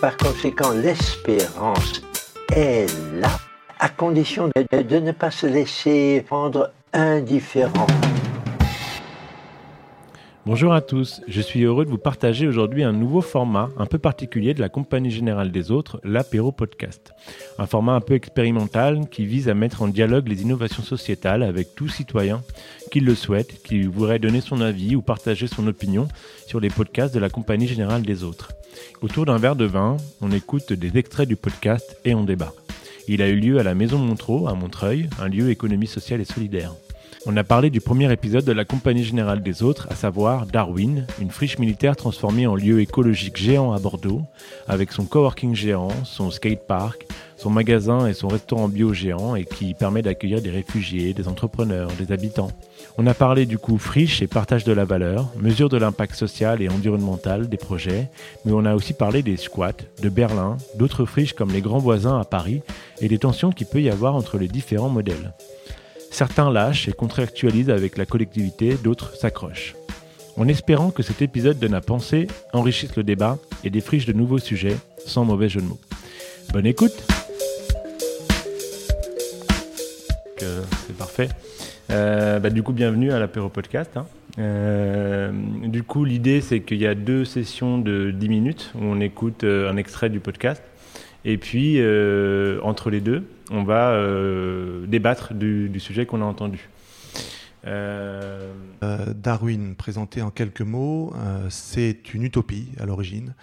Par conséquent, l'espérance est là, à condition de, ne pas se laisser rendre indifférent. Bonjour à tous, je suis heureux de vous partager aujourd'hui un nouveau format un peu particulier de la Compagnie Générale des Autres, l'apéro podcast. Un format un peu expérimental qui vise à mettre en dialogue les innovations sociétales avec tout citoyen qui le souhaite, qui voudrait donner son avis ou partager son opinion sur les podcasts de la Compagnie Générale des Autres. Autour d'un verre de vin, on écoute des extraits du podcast et on débat. Il a eu lieu à la Maison Montreux, à Montreuil, un lieu économie sociale et solidaire. On a parlé du premier épisode de la Compagnie Générale des Autres, à savoir Darwin, une friche militaire transformée en lieu écologique géant à Bordeaux, avec son coworking géant, son skatepark, son magasin et son restaurant bio géant et qui permet d'accueillir des réfugiés, des entrepreneurs, des habitants. On a parlé du coup friche et partage de la valeur, mesure de l'impact social et environnemental des projets, mais on a aussi parlé des squats, de Berlin, d'autres friches comme les grands voisins à Paris et des tensions qu'il peut y avoir entre les différents modèles. Certains lâchent et contractualisent avec la collectivité, d'autres s'accrochent. En espérant que cet épisode donne à penser, enrichisse le débat et défriche de nouveaux sujets, sans mauvais jeu de mots. Bonne écoute C'est parfait. Euh, bah, du coup, bienvenue à l'apéro podcast. Hein. Euh, du coup, l'idée, c'est qu'il y a deux sessions de 10 minutes où on écoute euh, un extrait du podcast. Et puis, entre les deux, on va euh, débattre du, sujet qu'on a entendu. Euh, euh, Darwin, présenté en quelques mots, c'est une utopie à l'origine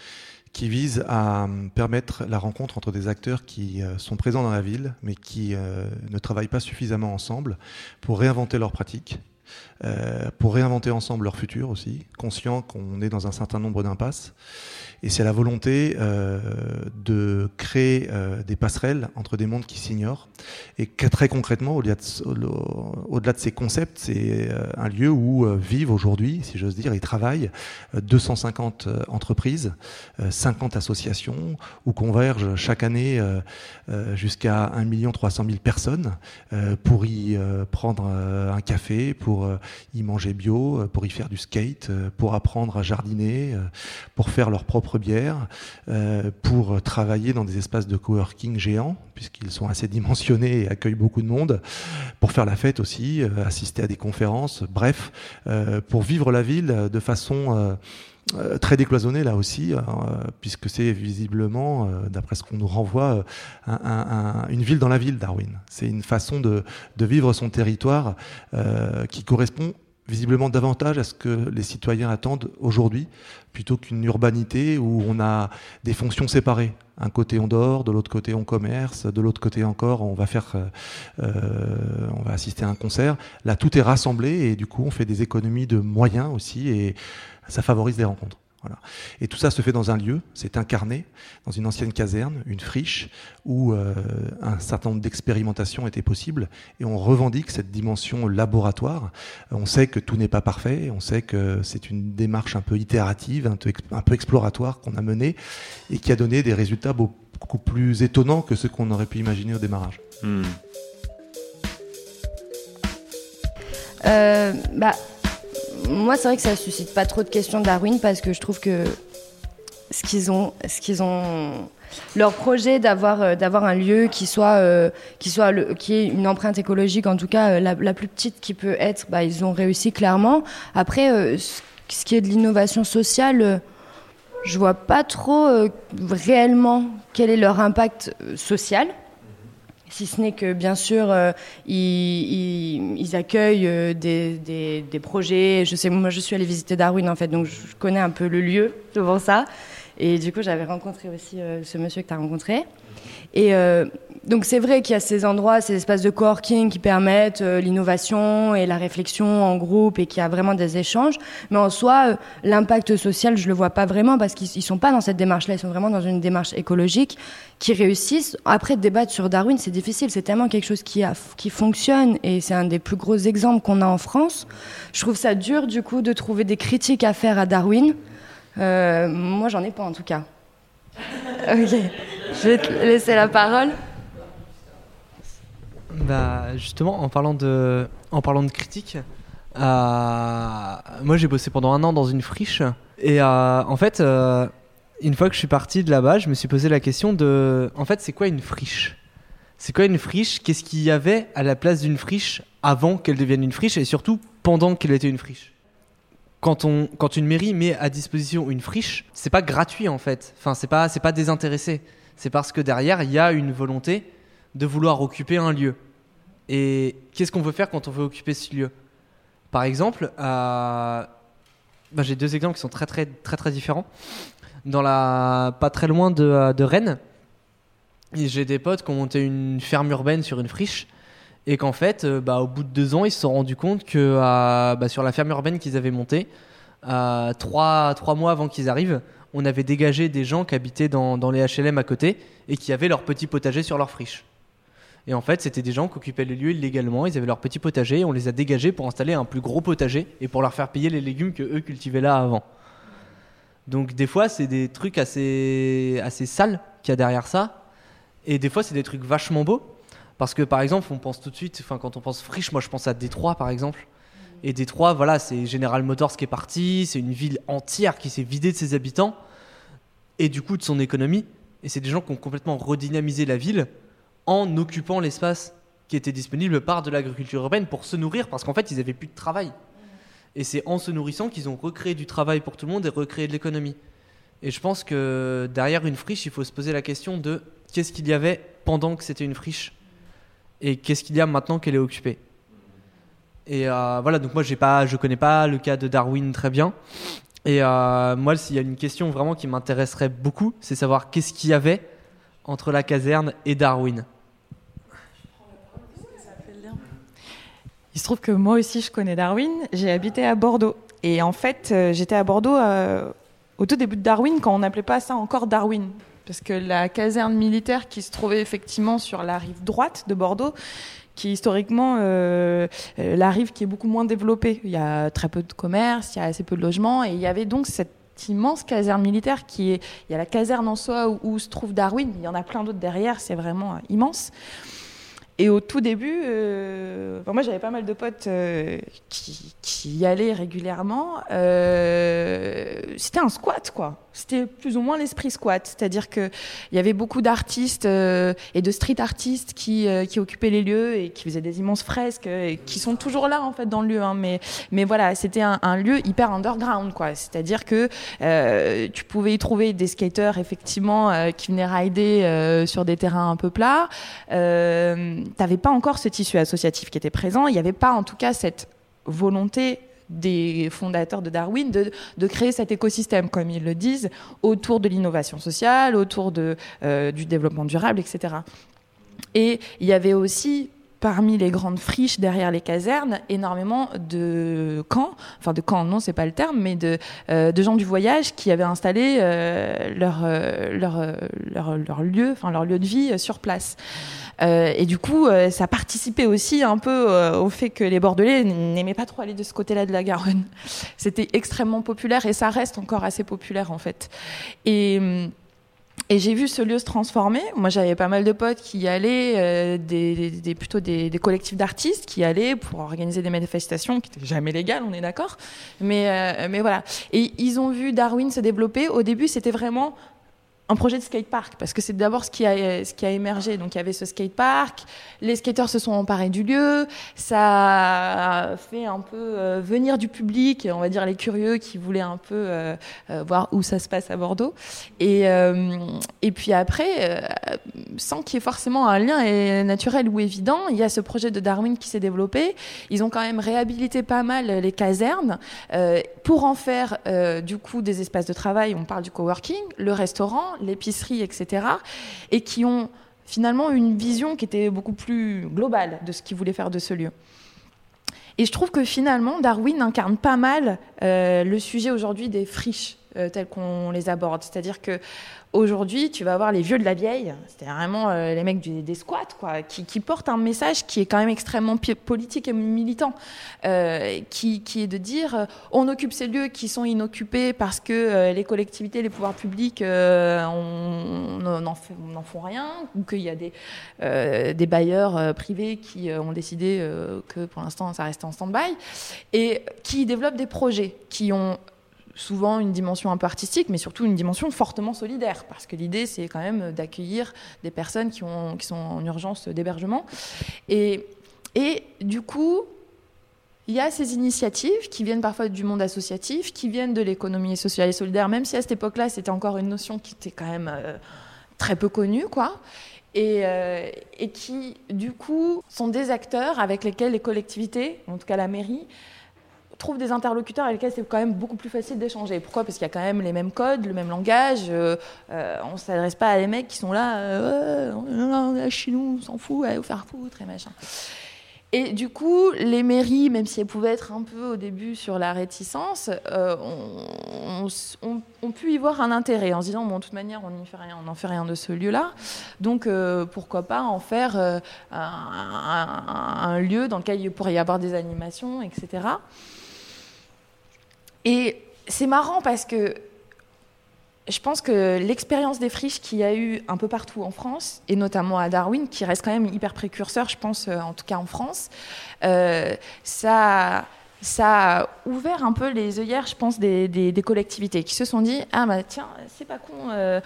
qui vise à permettre la rencontre entre des acteurs qui sont présents dans la ville, mais qui ne travaillent pas suffisamment ensemble pour réinventer leurs pratiques, pour réinventer ensemble leur futur aussi, conscient qu'on est dans un certain nombre d'impasses. Et c'est la volonté euh, de créer euh, des passerelles entre des mondes qui s'ignorent. Et très concrètement, au-delà de, ces concepts, c'est euh, un lieu où euh, vivent aujourd'hui, si j'ose dire, et travaillent 250 entreprises, 50 associations, où convergent chaque année jusqu'à 1 300 000 personnes pour y prendre un café, pour y manger bio, pour y faire du skate, pour apprendre à jardiner, pour faire leur propre bière euh, pour travailler dans des espaces de coworking géants, puisqu'ils sont assez dimensionnés et accueillent beaucoup de monde, pour faire la fête aussi, euh, assister à des conférences, bref, euh, pour vivre la ville de façon très décloisonnée là aussi, puisque c'est visiblement, d'après ce qu'on nous renvoie, une ville dans la ville, Darwin. C'est une façon de, vivre son territoire qui correspond visiblement davantage à ce que les citoyens attendent aujourd'hui, plutôt qu'une urbanité où on a des fonctions séparées. Un côté on dort, de l'autre côté on commerce, de l'autre côté encore on va faire, euh, euh, on va assister à un concert. Là tout est rassemblé et du coup on fait des économies de moyens aussi et ça favorise les rencontres. Et tout ça se fait dans un lieu, c'est incarné dans une ancienne caserne, une friche, où euh, un certain nombre d'expérimentations étaient possibles, et on revendique cette dimension laboratoire. On sait que tout n'est pas parfait, on sait que c'est une démarche un peu itérative, un peu, exploratoire qu'on a menée, et qui a donné des résultats beaucoup plus étonnants que ceux qu'on aurait pu imaginer au démarrage. Hmm. Euh, bah, moi, c'est vrai que ça suscite pas trop de questions Darwin parce que je trouve que ce qu'ils ont, ce qu'ils ont, leur projet d'avoir euh, d'avoir un lieu qui soit euh, qui soit qui ait une empreinte écologique, en tout cas euh, la, plus petite qui peut être, bah, ils ont réussi clairement. Après, ce qui est de l'innovation sociale. je vois pas trop réellement quel est leur impact social si ce n'est que bien sûr euh, ils, accueillent euh, des, projets. Je sais, moi je suis allée visiter Darwin en fait, donc je connais un peu le lieu devant ça. Et du coup, j'avais rencontré aussi ce monsieur que tu as rencontré. Et euh, donc c'est vrai qu'il y a ces endroits, ces espaces de coworking qui permettent euh, l'innovation et la réflexion en groupe et qu'il y a vraiment des échanges. Mais en soi, euh, l'impact social, je le vois pas vraiment parce qu'ils sont pas dans cette démarche-là. Ils sont vraiment dans une démarche écologique qui réussissent. Après, débattre sur Darwin, c'est difficile. C'est tellement quelque chose qui, a, qui fonctionne et c'est un des plus gros exemples qu'on a en France. Je trouve ça dur du coup de trouver des critiques à faire à Darwin. moi, j'en ai pas en tout cas. ok. Je vais te laisser la parole. Bah, justement, en parlant de, en parlant de critique, euh, moi j'ai bossé pendant un an dans une friche. Et euh, en fait, euh, une fois que je suis parti de là-bas, je me suis posé la question de. En fait, c'est quoi une friche? C'est quoi une friche? Qu'est-ce qu'il y avait à la place d'une friche avant qu'elle devienne une friche et surtout pendant qu'elle était une friche? Quand, on, quand une mairie met à disposition une friche, c'est pas gratuit en fait. Enfin, c'est pas, c'est pas désintéressé c'est parce que derrière, il y a une volonté de vouloir occuper un lieu. Et qu'est-ce qu'on veut faire quand on veut occuper ce lieu? Par exemple, euh, bah, j'ai deux exemples qui sont très très très très différents. Dans la, pas très loin de, euh, Rennes, j'ai des potes qui ont monté une ferme urbaine sur une friche et qu'en fait, euh, bah, au bout de deux ans, ils se sont rendus compte que bah, sur la ferme urbaine qu'ils avaient montée, trois, trois mois avant qu'ils arrivent, on avait dégagé des gens qui habitaient dans, les HLM à côté et qui avaient leur petit potager sur leur friche. Et en fait, c'était des gens qui occupaient les lieux illégalement, ils avaient leur petit potager, on les a dégagés pour installer un plus gros potager et pour leur faire payer les légumes que eux cultivaient là avant. Donc des fois, c'est des trucs assez, assez sales qu'il y a derrière ça. Et des fois, c'est des trucs vachement beaux. Parce que par exemple, on pense tout de suite, enfin quand on pense friche, moi je pense à Détroit par exemple. Et Détroit, voilà, c'est General Motors qui est parti, c'est une ville entière qui s'est vidée de ses habitants et du coup de son économie. Et c'est des gens qui ont complètement redynamisé la ville en occupant l'espace qui était disponible par de l'agriculture urbaine pour se nourrir parce qu'en fait ils n'avaient plus de travail. Et c'est en se nourrissant qu'ils ont recréé du travail pour tout le monde et recréé de l'économie. Et je pense que derrière une friche, il faut se poser la question de qu'est-ce qu'il y avait pendant que c'était une friche et qu'est-ce qu'il y a maintenant qu'elle est occupée. Et euh, voilà, donc moi j'ai pas, je connais pas le cas de Darwin très bien. Et euh, moi, s'il y a une question vraiment qui m'intéresserait beaucoup, c'est savoir qu'est-ce qu'il y avait entre la caserne et Darwin. Il se trouve que moi aussi je connais Darwin. J'ai habité à Bordeaux. Et en fait, euh, j'étais à Bordeaux au tout début de Darwin, quand on n'appelait pas ça encore Darwin. Parce que la caserne militaire qui se trouvait effectivement sur la rive droite de Bordeaux, qui historiquement euh, euh, la rive qui est beaucoup moins développée. Il y a très peu de commerce, il y a assez peu de logements, et il y avait donc cette immense caserne militaire qui est, il y a la caserne en soi où, se trouve Darwin, il y en a plein d'autres derrière, c'est vraiment euh, immense. Et au tout début, euh, moi j'avais pas mal de potes euh, qui, qui, y allaient régulièrement. Euh, c'était un squat, quoi. C'était plus ou moins l'esprit squat. C'est-à-dire qu'il y avait beaucoup d'artistes euh, et de street artistes qui, euh, qui occupaient les lieux et qui faisaient des immenses fresques et qui sont toujours là en fait dans le lieu. Hein. Mais, voilà, c'était un, lieu hyper underground, quoi. C'est-à-dire que tu pouvais y trouver des skaters effectivement qui venaient rider sur des terrains un peu plats. Euh, t'avais pas encore ce tissu associatif qui était présent. Il n'y avait pas, en tout cas, cette volonté des fondateurs de Darwin de, de, créer cet écosystème, comme ils le disent, autour de l'innovation sociale, autour de, euh, du développement durable, etc. Et il y avait aussi parmi les grandes friches derrière les casernes, énormément de camps, enfin de camps, non, c'est pas le terme, mais de, euh, gens du voyage qui avaient installé euh, leur, leur, lieu, enfin leur lieu de vie sur place. Euh, et du coup, euh, ça participait aussi un peu euh, au fait que les Bordelais n'aimaient pas trop aller de ce côté-là de la Garonne. C'était extrêmement populaire et ça reste encore assez populaire en fait. Et et j'ai vu ce lieu se transformer. Moi, j'avais pas mal de potes qui y allaient, des, des, plutôt des, des collectifs d'artistes qui y allaient pour organiser des manifestations qui n'étaient jamais légales, on est d'accord. Mais, mais voilà. Et ils ont vu Darwin se développer. Au début, c'était vraiment un projet de skatepark parce que c'est d'abord ce qui a ce qui a émergé donc il y avait ce skatepark les skateurs se sont emparés du lieu ça a fait un peu euh, venir du public on va dire les curieux qui voulaient un peu euh, euh, voir où ça se passe à Bordeaux et et puis après sans qu'il y ait forcément un lien naturel ou évident. Il y a ce projet de Darwin qui s'est développé. Ils ont quand même réhabilité pas mal les casernes euh, pour en faire euh, du coup des espaces de travail. On parle du coworking, le restaurant, l'épicerie, etc. Et qui ont finalement une vision qui était beaucoup plus globale de ce qu'ils voulaient faire de ce lieu. Et je trouve que finalement, Darwin incarne pas mal euh, le sujet aujourd'hui des friches euh, telles qu'on les aborde. C'est-à-dire que aujourd'hui, tu vas avoir les vieux de la vieille, c'est vraiment euh, les mecs des squats, quoi, qui, portent un message qui est quand même extrêmement politique et militant, euh, qui, est de dire euh, on occupe ces lieux qui sont inoccupés parce que les collectivités, les pouvoirs publics on- n'en font rien, ou qu'il y a des, des bailleurs privés qui ont décidé que pour l'instant ça reste en stand-by, et qui développent des projets qui ont souvent une dimension un peu artistique, mais surtout une dimension fortement solidaire, parce que l'idée, c'est quand même d'accueillir des personnes qui, ont, qui sont en urgence d'hébergement. Et, et du coup, il y a ces initiatives qui viennent parfois du monde associatif, qui viennent de l'économie sociale et solidaire, même si à cette époque-là, c'était encore une notion qui était quand même euh, très peu connue, quoi. Et, euh, et qui, du coup, sont des acteurs avec lesquels les collectivités, en tout cas la mairie, trouvent des interlocuteurs avec lesquels c'est quand même beaucoup plus facile d'échanger. Pourquoi? Parce qu'il y a quand même les mêmes codes, le même langage. euh, euh, on ne s'adresse pas à des mecs qui sont là, euh, on est chez nous, on s'en fout, allez vous faire foutre et machin. Et du coup, les mairies, même si elles pouvaient être un peu au début sur la réticence, euh, ont, ont- ont- ont pu y voir un intérêt en se disant, bon, de toute manière, on on n'en fait rien de ce lieu-là. Donc, euh, pourquoi pas en faire euh, un lieu dans lequel il pourrait y avoir des animations, etc. Et c'est marrant parce que je pense que l'expérience des friches qu'il y a eu un peu partout en France, et notamment à Darwin, qui reste quand même hyper précurseur, je pense, euh, en tout cas en France, euh, ça, a ouvert un peu les œillères, je pense, des, collectivités qui se sont dit Ah, bah tiens, c'est pas con, euh,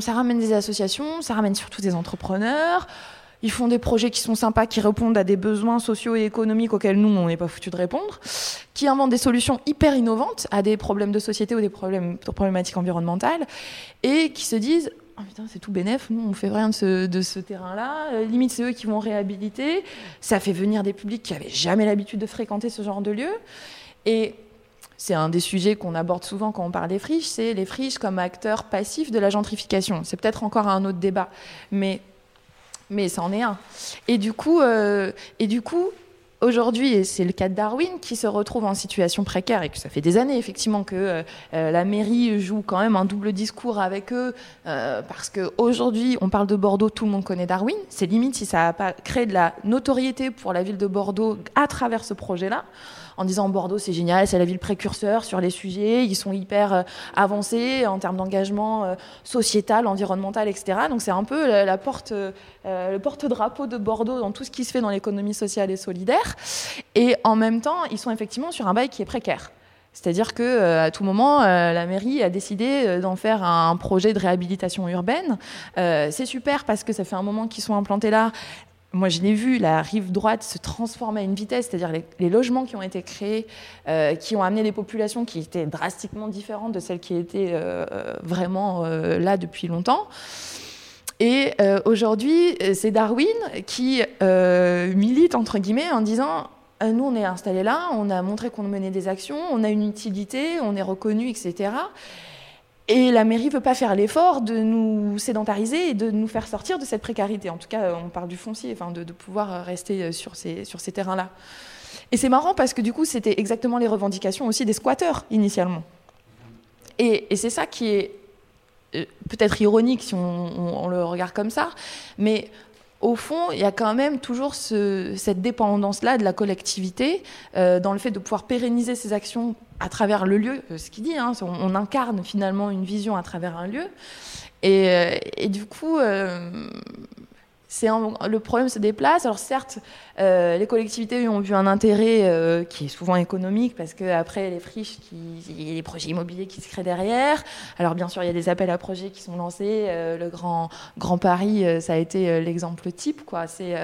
ça ramène des associations, ça ramène surtout des entrepreneurs. Ils font des projets qui sont sympas, qui répondent à des besoins sociaux et économiques auxquels nous, on n'est pas foutu de répondre, qui inventent des solutions hyper innovantes à des problèmes de société ou des problèmes, problématiques environnementales, et qui se disent Ah putain, c'est tout bénef, nous on fait rien de ce, de ce terrain-là. Euh, limite, c'est eux qui vont réhabiliter. Ça fait venir des publics qui n'avaient jamais l'habitude de fréquenter ce genre de lieu. Et c'est un des sujets qu'on aborde souvent quand on parle des friches, c'est les friches comme acteurs passifs de la gentrification. C'est peut-être encore un autre débat, mais mais ça en est un. Et du coup, euh, et du coup, aujourd'hui, et c'est le cas de Darwin qui se retrouve en situation précaire et que ça fait des années effectivement que euh, euh, la mairie joue quand même un double discours avec eux parce que aujourd'hui, on parle de Bordeaux, tout le monde connaît Darwin. C'est limite si ça n'a pas créé de la notoriété pour la ville de Bordeaux à travers ce projet-là en disant Bordeaux c'est génial, c'est la ville précurseur sur les sujets, ils sont hyper euh, avancés en termes d'engagement euh, sociétal, environnemental, etc. Donc c'est un peu euh, le porte-drapeau de Bordeaux dans tout ce qui se fait dans l'économie sociale et solidaire. Et en même temps, ils sont effectivement sur un bail qui est précaire. C'est-à-dire que à tout moment, la mairie a décidé d'en faire un projet de réhabilitation urbaine. C'est super parce que ça fait un moment qu'ils sont implantés là. Moi, je l'ai vu, la rive droite se transforme à une vitesse, c'est-à-dire les, logements qui ont été créés, euh, qui ont amené des populations qui étaient drastiquement différentes de celles qui étaient euh, vraiment euh, là depuis longtemps. Et aujourd'hui, c'est Darwin qui milite, entre guillemets, en disant nous, on est installés là, on a montré qu'on menait des actions, on a une utilité, on est reconnu, etc. Et la mairie ne veut pas faire l'effort de nous sédentariser et de nous faire sortir de cette précarité. En tout cas, on parle du foncier, enfin, de, pouvoir rester sur ces, sur ces terrains-là. Et c'est marrant parce que du coup, c'était exactement les revendications aussi des squatteurs initialement. Et, c'est ça qui est euh, peut-être ironique si on, on, on, le regarde comme ça, mais au fond, il y a quand même toujours ce, cette dépendance-là de la collectivité euh, dans le fait de pouvoir pérenniser ces actions à travers le lieu, ce qu'il dit, hein, on, incarne finalement une vision à travers un lieu. Et, euh, du coup, euh, c'est le problème se déplace. Alors certes, euh, les collectivités ont vu un intérêt euh, qui est souvent économique parce que après les friches, il y a les projets immobiliers qui se créent derrière. Alors bien sûr, il y a des appels à projets qui sont lancés. Euh, le Grand Grand Paris, ça a été l'exemple type, quoi. C'est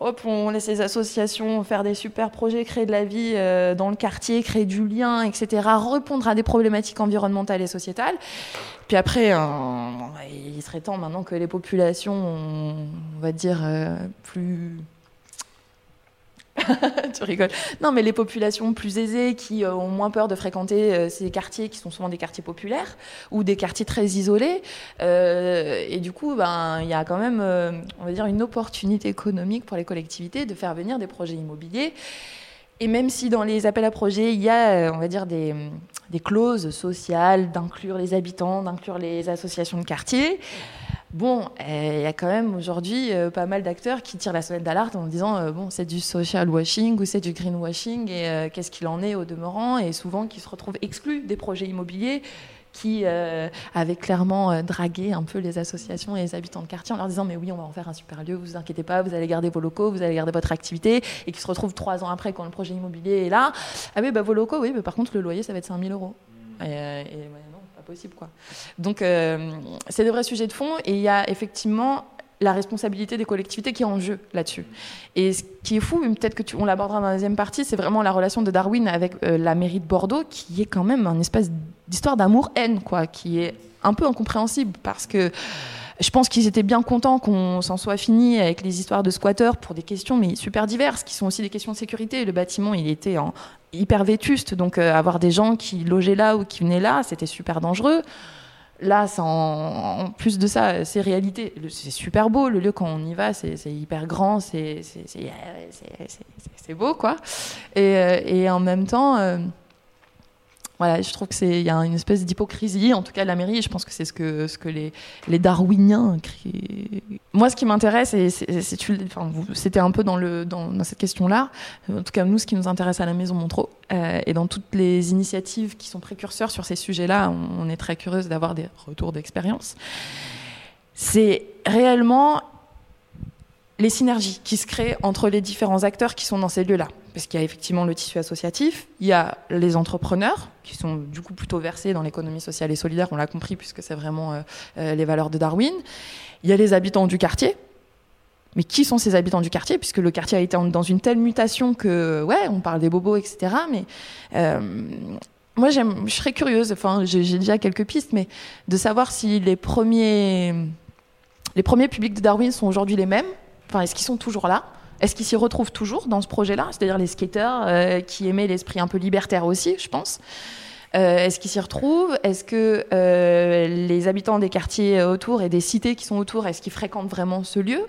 hop, on laisse les associations faire des super projets, créer de la vie euh, dans le quartier, créer du lien, etc., répondre à des problématiques environnementales et sociétales. Puis après, euh, il serait temps maintenant que les populations, on va dire, euh, plus tu rigoles. Non, mais les populations plus aisées qui euh, ont moins peur de fréquenter euh, ces quartiers qui sont souvent des quartiers populaires ou des quartiers très isolés. Euh, et du coup, ben, il y a quand même, on va dire, une opportunité économique pour les collectivités de faire venir des projets immobiliers. Et même si dans les appels à projets, il y a, on va dire, des, des clauses sociales, d'inclure les habitants, d'inclure les associations de quartier, Bon, eh, il y a quand même aujourd'hui euh, pas mal d'acteurs qui tirent la sonnette d'alarme en disant euh, bon, c'est du social washing ou c'est du greenwashing et euh, qu'est-ce qu'il en est au demeurant? Et souvent qui se retrouvent exclus des projets immobiliers qui avaient clairement dragué un peu les associations et les habitants de quartier en leur disant mais oui on va en faire un super lieu, vous inquiétez pas, vous allez garder vos locaux, vous allez garder votre activité. Et qui se retrouvent trois ans après quand le projet immobilier est là, ah oui bah vos locaux oui mais par contre le loyer ça va être 5000 euros. Et, et Donc, euh, c'est des vrais sujets de fond et il y a effectivement la responsabilité des collectivités qui est en jeu là-dessus. Et ce qui est fou, peut-être que tu, on l'abordera dans la deuxième partie, c'est vraiment la relation de Darwin avec euh, la mairie de Bordeaux, qui est quand même un espèce d'histoire d'amour-haine, quoi, qui est un peu incompréhensible parce que je pense qu'ils étaient bien contents qu'on s'en soit fini avec les histoires de squatteurs pour des questions mais super diverses, qui sont aussi des questions de sécurité. Le bâtiment, il était en hyper vétuste, donc euh, avoir des gens qui logeaient là ou qui venaient là, c'était super dangereux. Là, en, plus de ça, c'est réalité. C'est super beau, le lieu quand on y va, c'est hyper grand, c'est beau, quoi. Et, euh, et, en même temps... Euh, voilà, je trouve que c'est il y a une espèce d'hypocrisie, en tout cas de la mairie. Je pense que c'est ce que ce que les les darwiniens créent. Moi, ce qui m'intéresse, et c'était un peu dans le dans, cette question-là. En tout cas, nous, ce qui nous intéresse à la Maison Montreux euh, et dans toutes les initiatives qui sont précurseurs sur ces sujets-là, on, on est très curieuse d'avoir des retours d'expérience. C'est réellement les synergies qui se créent entre les différents acteurs qui sont dans ces lieux-là parce qu'il y a effectivement le tissu associatif, il y a les entrepreneurs qui sont du coup plutôt versés dans l'économie sociale et solidaire, on l'a compris puisque c'est vraiment euh, euh, les valeurs de Darwin. Il y a les habitants du quartier. Mais qui sont ces habitants du quartier Puisque le quartier a été dans une telle mutation que, ouais, on parle des bobos, etc. Mais euh, moi, je serais curieuse, enfin, j'ai déjà quelques pistes, mais de savoir si les premiers, les premiers publics de Darwin sont aujourd'hui les mêmes. Enfin, est-ce qu'ils sont toujours là? Est-ce qu'ils s'y retrouvent toujours dans ce projet-là? C'est-à-dire les skateurs euh, qui aimaient l'esprit un peu libertaire aussi, je pense. Euh, est-ce qu'ils s'y retrouvent? Est-ce que euh, les habitants des quartiers autour et des cités qui sont autour, est-ce qu'ils fréquentent vraiment ce lieu?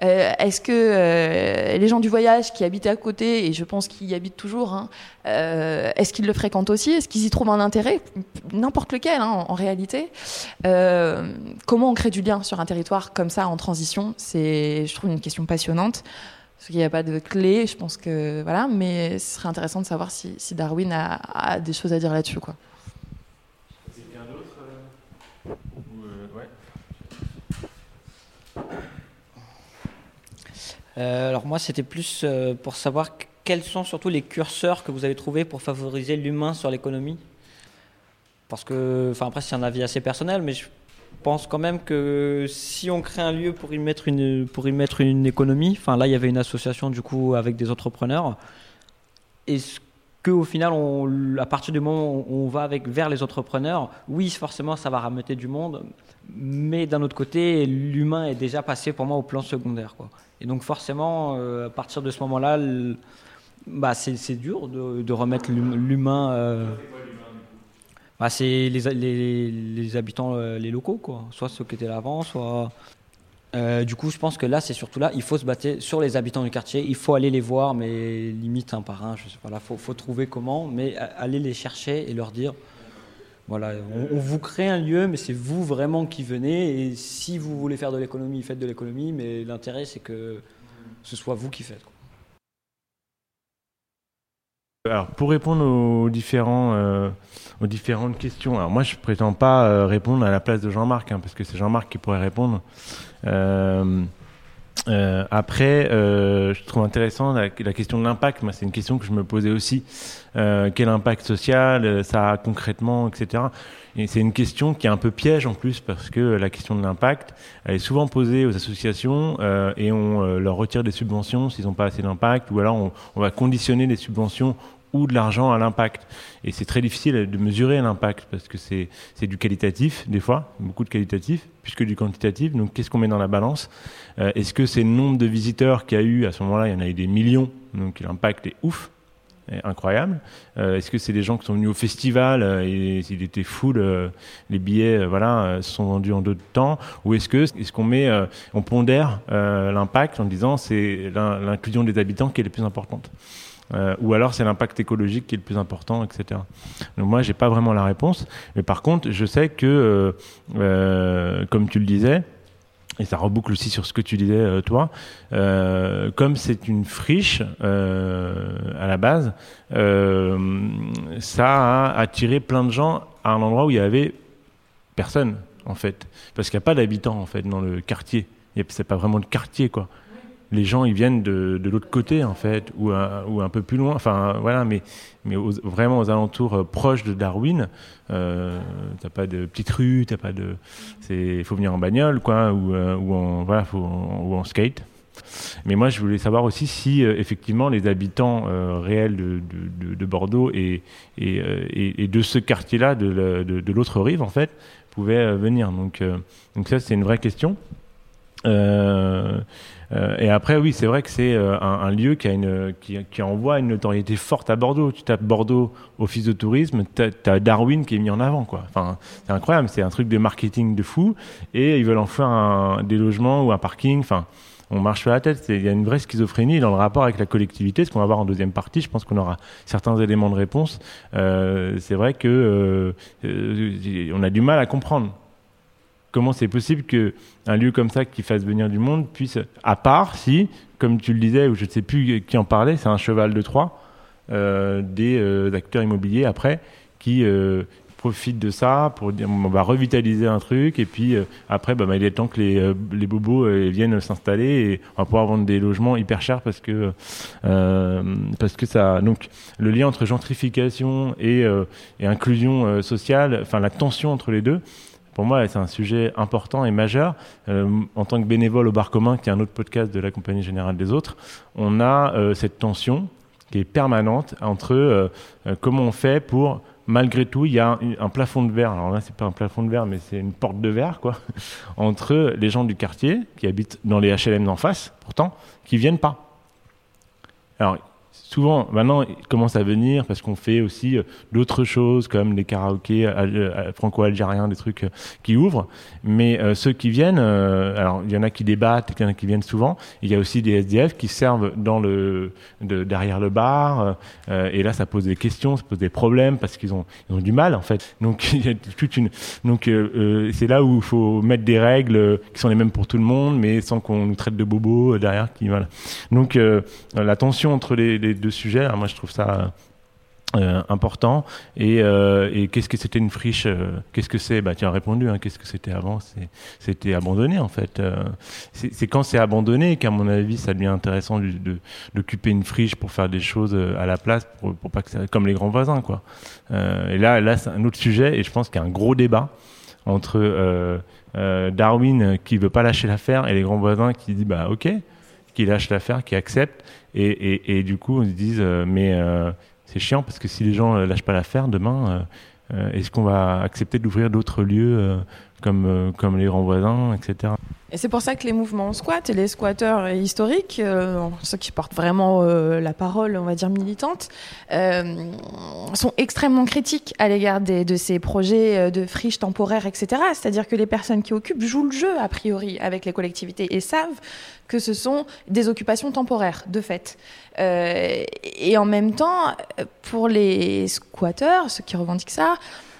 Est-ce que les gens du voyage qui habitaient à côté, et je pense qu'ils y habitent toujours, hein, est-ce qu'ils le fréquentent aussi? Est-ce qu'ils y trouvent un intérêt? N'importe lequel, hein, en, réalité. comment on crée du lien sur un territoire comme ça en transition? C'est, je trouve, une question passionnante. Parce qu'il n'y a pas de clé, je pense que. Voilà, mais ce serait intéressant de savoir si, Darwin a, des choses à dire là-dessus. Quoi. Quelqu'un d'autre euh, euh, alors moi, c'était plus euh, pour savoir quels sont surtout les curseurs que vous avez trouvés pour favoriser l'humain sur l'économie. Parce que, enfin après, c'est un avis assez personnel, mais je pense quand même que si on crée un lieu pour y mettre une, pour y mettre une économie, enfin là il y avait une association du coup avec des entrepreneurs, est-ce qu'au final, on, à partir du moment où on va avec, vers les entrepreneurs, oui forcément ça va rameuter du monde, mais d'un autre côté l'humain est déjà passé pour moi au plan secondaire. Quoi. Et donc forcément euh, à partir de ce moment-là, bah, c'est dur de, remettre l'humain. Euh, bah, c'est les, les, habitants, euh, les locaux, quoi. Soit ceux qui étaient là avant, soit. Euh, du coup, je pense que là, c'est surtout là, il faut se battre sur les habitants du quartier. Il faut aller les voir, mais limite un par un. Je sais pas, là, faut, faut trouver comment, mais aller les chercher et leur dire, voilà, on, vous crée un lieu, mais c'est vous vraiment qui venez. Et si vous voulez faire de l'économie, faites de l'économie. Mais l'intérêt, c'est que ce soit vous qui faites. Alors, pour répondre aux, différents, euh, aux différentes questions, alors moi je prétends pas euh, répondre à la place de Jean-Marc, hein, parce que c'est Jean-Marc qui pourrait répondre. Euh, Euh, après, euh, je trouve intéressant la, question de l'impact. C'est une question que je me posais aussi. Euh, quel impact social ça a concrètement, etc. Et c'est une question qui est un peu piège en plus parce que la question de l'impact, elle est souvent posée aux associations et on leur retire des subventions s'ils n'ont pas assez d'impact, ou alors on va conditionner les subventions ou de l'argent à l'impact. Et c'est très difficile de mesurer l'impact parce que c'est du qualitatif des fois, beaucoup de qualitatif, plus que du quantitatif. Donc qu'est-ce qu'on met dans la balance? Euh, Est-ce que c'est le nombre de visiteurs qu'il y a eu? À ce moment-là Il y en a eu des millions, donc l'impact est ouf. est incroyable. Euh, Est-ce que c'est des gens qui sont venus au festival euh, et s'il était full, les billets, voilà, se sont vendus en deux temps, ou est-ce est-ce qu'on met, on pondère l'impact en disant c'est l'in- l'inclusion des habitants qui est la plus importante? Euh, ou alors c'est l'impact écologique qui est le plus important, etc. Donc moi, j'ai pas vraiment la réponse, mais par contre, je sais que, euh, euh, comme tu le disais, et ça reboucle aussi sur ce que tu disais toi, comme c'est une friche à la base, ça a attiré plein de gens à un endroit où il y avait personne en fait, parce qu'il n'y a pas d'habitants en fait dans le quartier. C'est pas vraiment le quartier quoi les gens ils viennent de, de l'autre côté en fait ou un, ou un peu plus loin. Enfin voilà mais mais vraiment aux alentours euh, proches de Darwin euh, t'as pas de petite rue t'as pas de c'est faut venir en bagnole quoi ou euh, ou en voilà faut ou en skate. Mais moi je voulais savoir aussi si euh, effectivement les habitants euh, réels de, de, de- de Bordeaux et et, euh, et de ce quartier là de, de, l'autre rive en fait pouvaient euh, venir. Donc euh, donc ça c'est une vraie question. Euh, euh, et après, oui, c'est vrai que c'est euh, un, lieu qui, a une, qui, envoie une notoriété forte à Bordeaux. Tu tapes Bordeaux, Office de tourisme, t'as as Darwin qui est mis en avant. Enfin, c'est incroyable, c'est un truc de marketing de fou. Et ils veulent en faire un, des logements ou un parking. Enfin, on marche sur la tête. Il y a une vraie schizophrénie dans le rapport avec la collectivité, ce qu'on va voir en deuxième partie. Je pense qu'on aura certains éléments de réponse. Euh, c'est vrai que on a du mal à comprendre comment c'est possible que un lieu comme ça qui fasse venir du monde puisse, à part si, comme tu le disais, ou je ne sais plus qui en parlait, c'est un cheval de Troie, euh, des euh, acteurs immobiliers après qui euh, profitent de ça pour dire on va revitaliser un truc et puis après bah, bah, il est temps que les, les bobos viennent s'installer et on va pouvoir vendre des logements hyper chers parce que parce que ça donc le lien entre gentrification et, et inclusion sociale enfin la tension entre les deux pour moi, c'est un sujet important et majeur. Euh, en tant que bénévole au Bar Commun, qui est un autre podcast de la Compagnie Générale des Autres, on a euh, cette tension qui est permanente entre euh, comment on fait pour, malgré tout, il y a un, plafond de verre. Alors là, c'est pas un plafond de verre, mais c'est une porte de verre, quoi, entre les gens du quartier qui habitent dans les HLM d'en face, pourtant, qui viennent pas. Alors, souvent, maintenant, ils commencent à venir parce qu'on fait aussi euh, d'autres choses comme les karaokés al- euh, franco-algériens, des trucs euh, qui ouvrent. Mais euh, ceux qui viennent, euh, alors il y en a qui débattent, il y en a qui viennent souvent. Il y a aussi des SDF qui servent derrière le bar. euh, et là, ça pose des questions, ça pose des problèmes parce qu'ils ont, du mal en fait. Donc, il y a toute une, donc euh, euh, c'est là où il faut mettre des règles euh, qui sont les mêmes pour tout le monde, mais sans qu'on nous traite de bobos euh, derrière. Qui, voilà. Donc, euh, la tension entre les, les deux sujets, alors moi je trouve ça euh, important. Et, euh, et qu'est-ce que c'était une friche euh, Qu'est-ce que c'est? Bah tu as répondu. Hein, qu'est-ce que c'était avant? C'était abandonné en fait. C'est quand c'est abandonné qu'à mon avis ça devient intéressant de- de- d'occuper une friche pour faire des choses à la place, pour, pas que comme les grands voisins quoi. Et là, là c'est un autre sujet et je pense qu'il y a un gros débat entre Darwin qui veut pas lâcher l'affaire et les grands voisins qui disent bah ok, qui lâchent l'affaire, qui acceptent. Et, du coup on se dit euh, mais euh, c'est chiant parce que si les gens euh, lâchent pas l'affaire demain, est-ce qu'on va accepter d'ouvrir d'autres lieux comme, euh, comme les grands voisins, etc. Et c'est pour ça que les mouvements squat et les squatteurs historiques, euh, ceux qui portent vraiment euh, la parole, on va dire militante, sont extrêmement critiques à l'égard de ces projets de friches temporaires, etc. C'est-à-dire que les personnes qui occupent jouent le jeu, a priori, avec les collectivités et savent que ce sont des occupations temporaires, de fait. Et en même temps, pour les squatteurs, ceux qui revendiquent ça,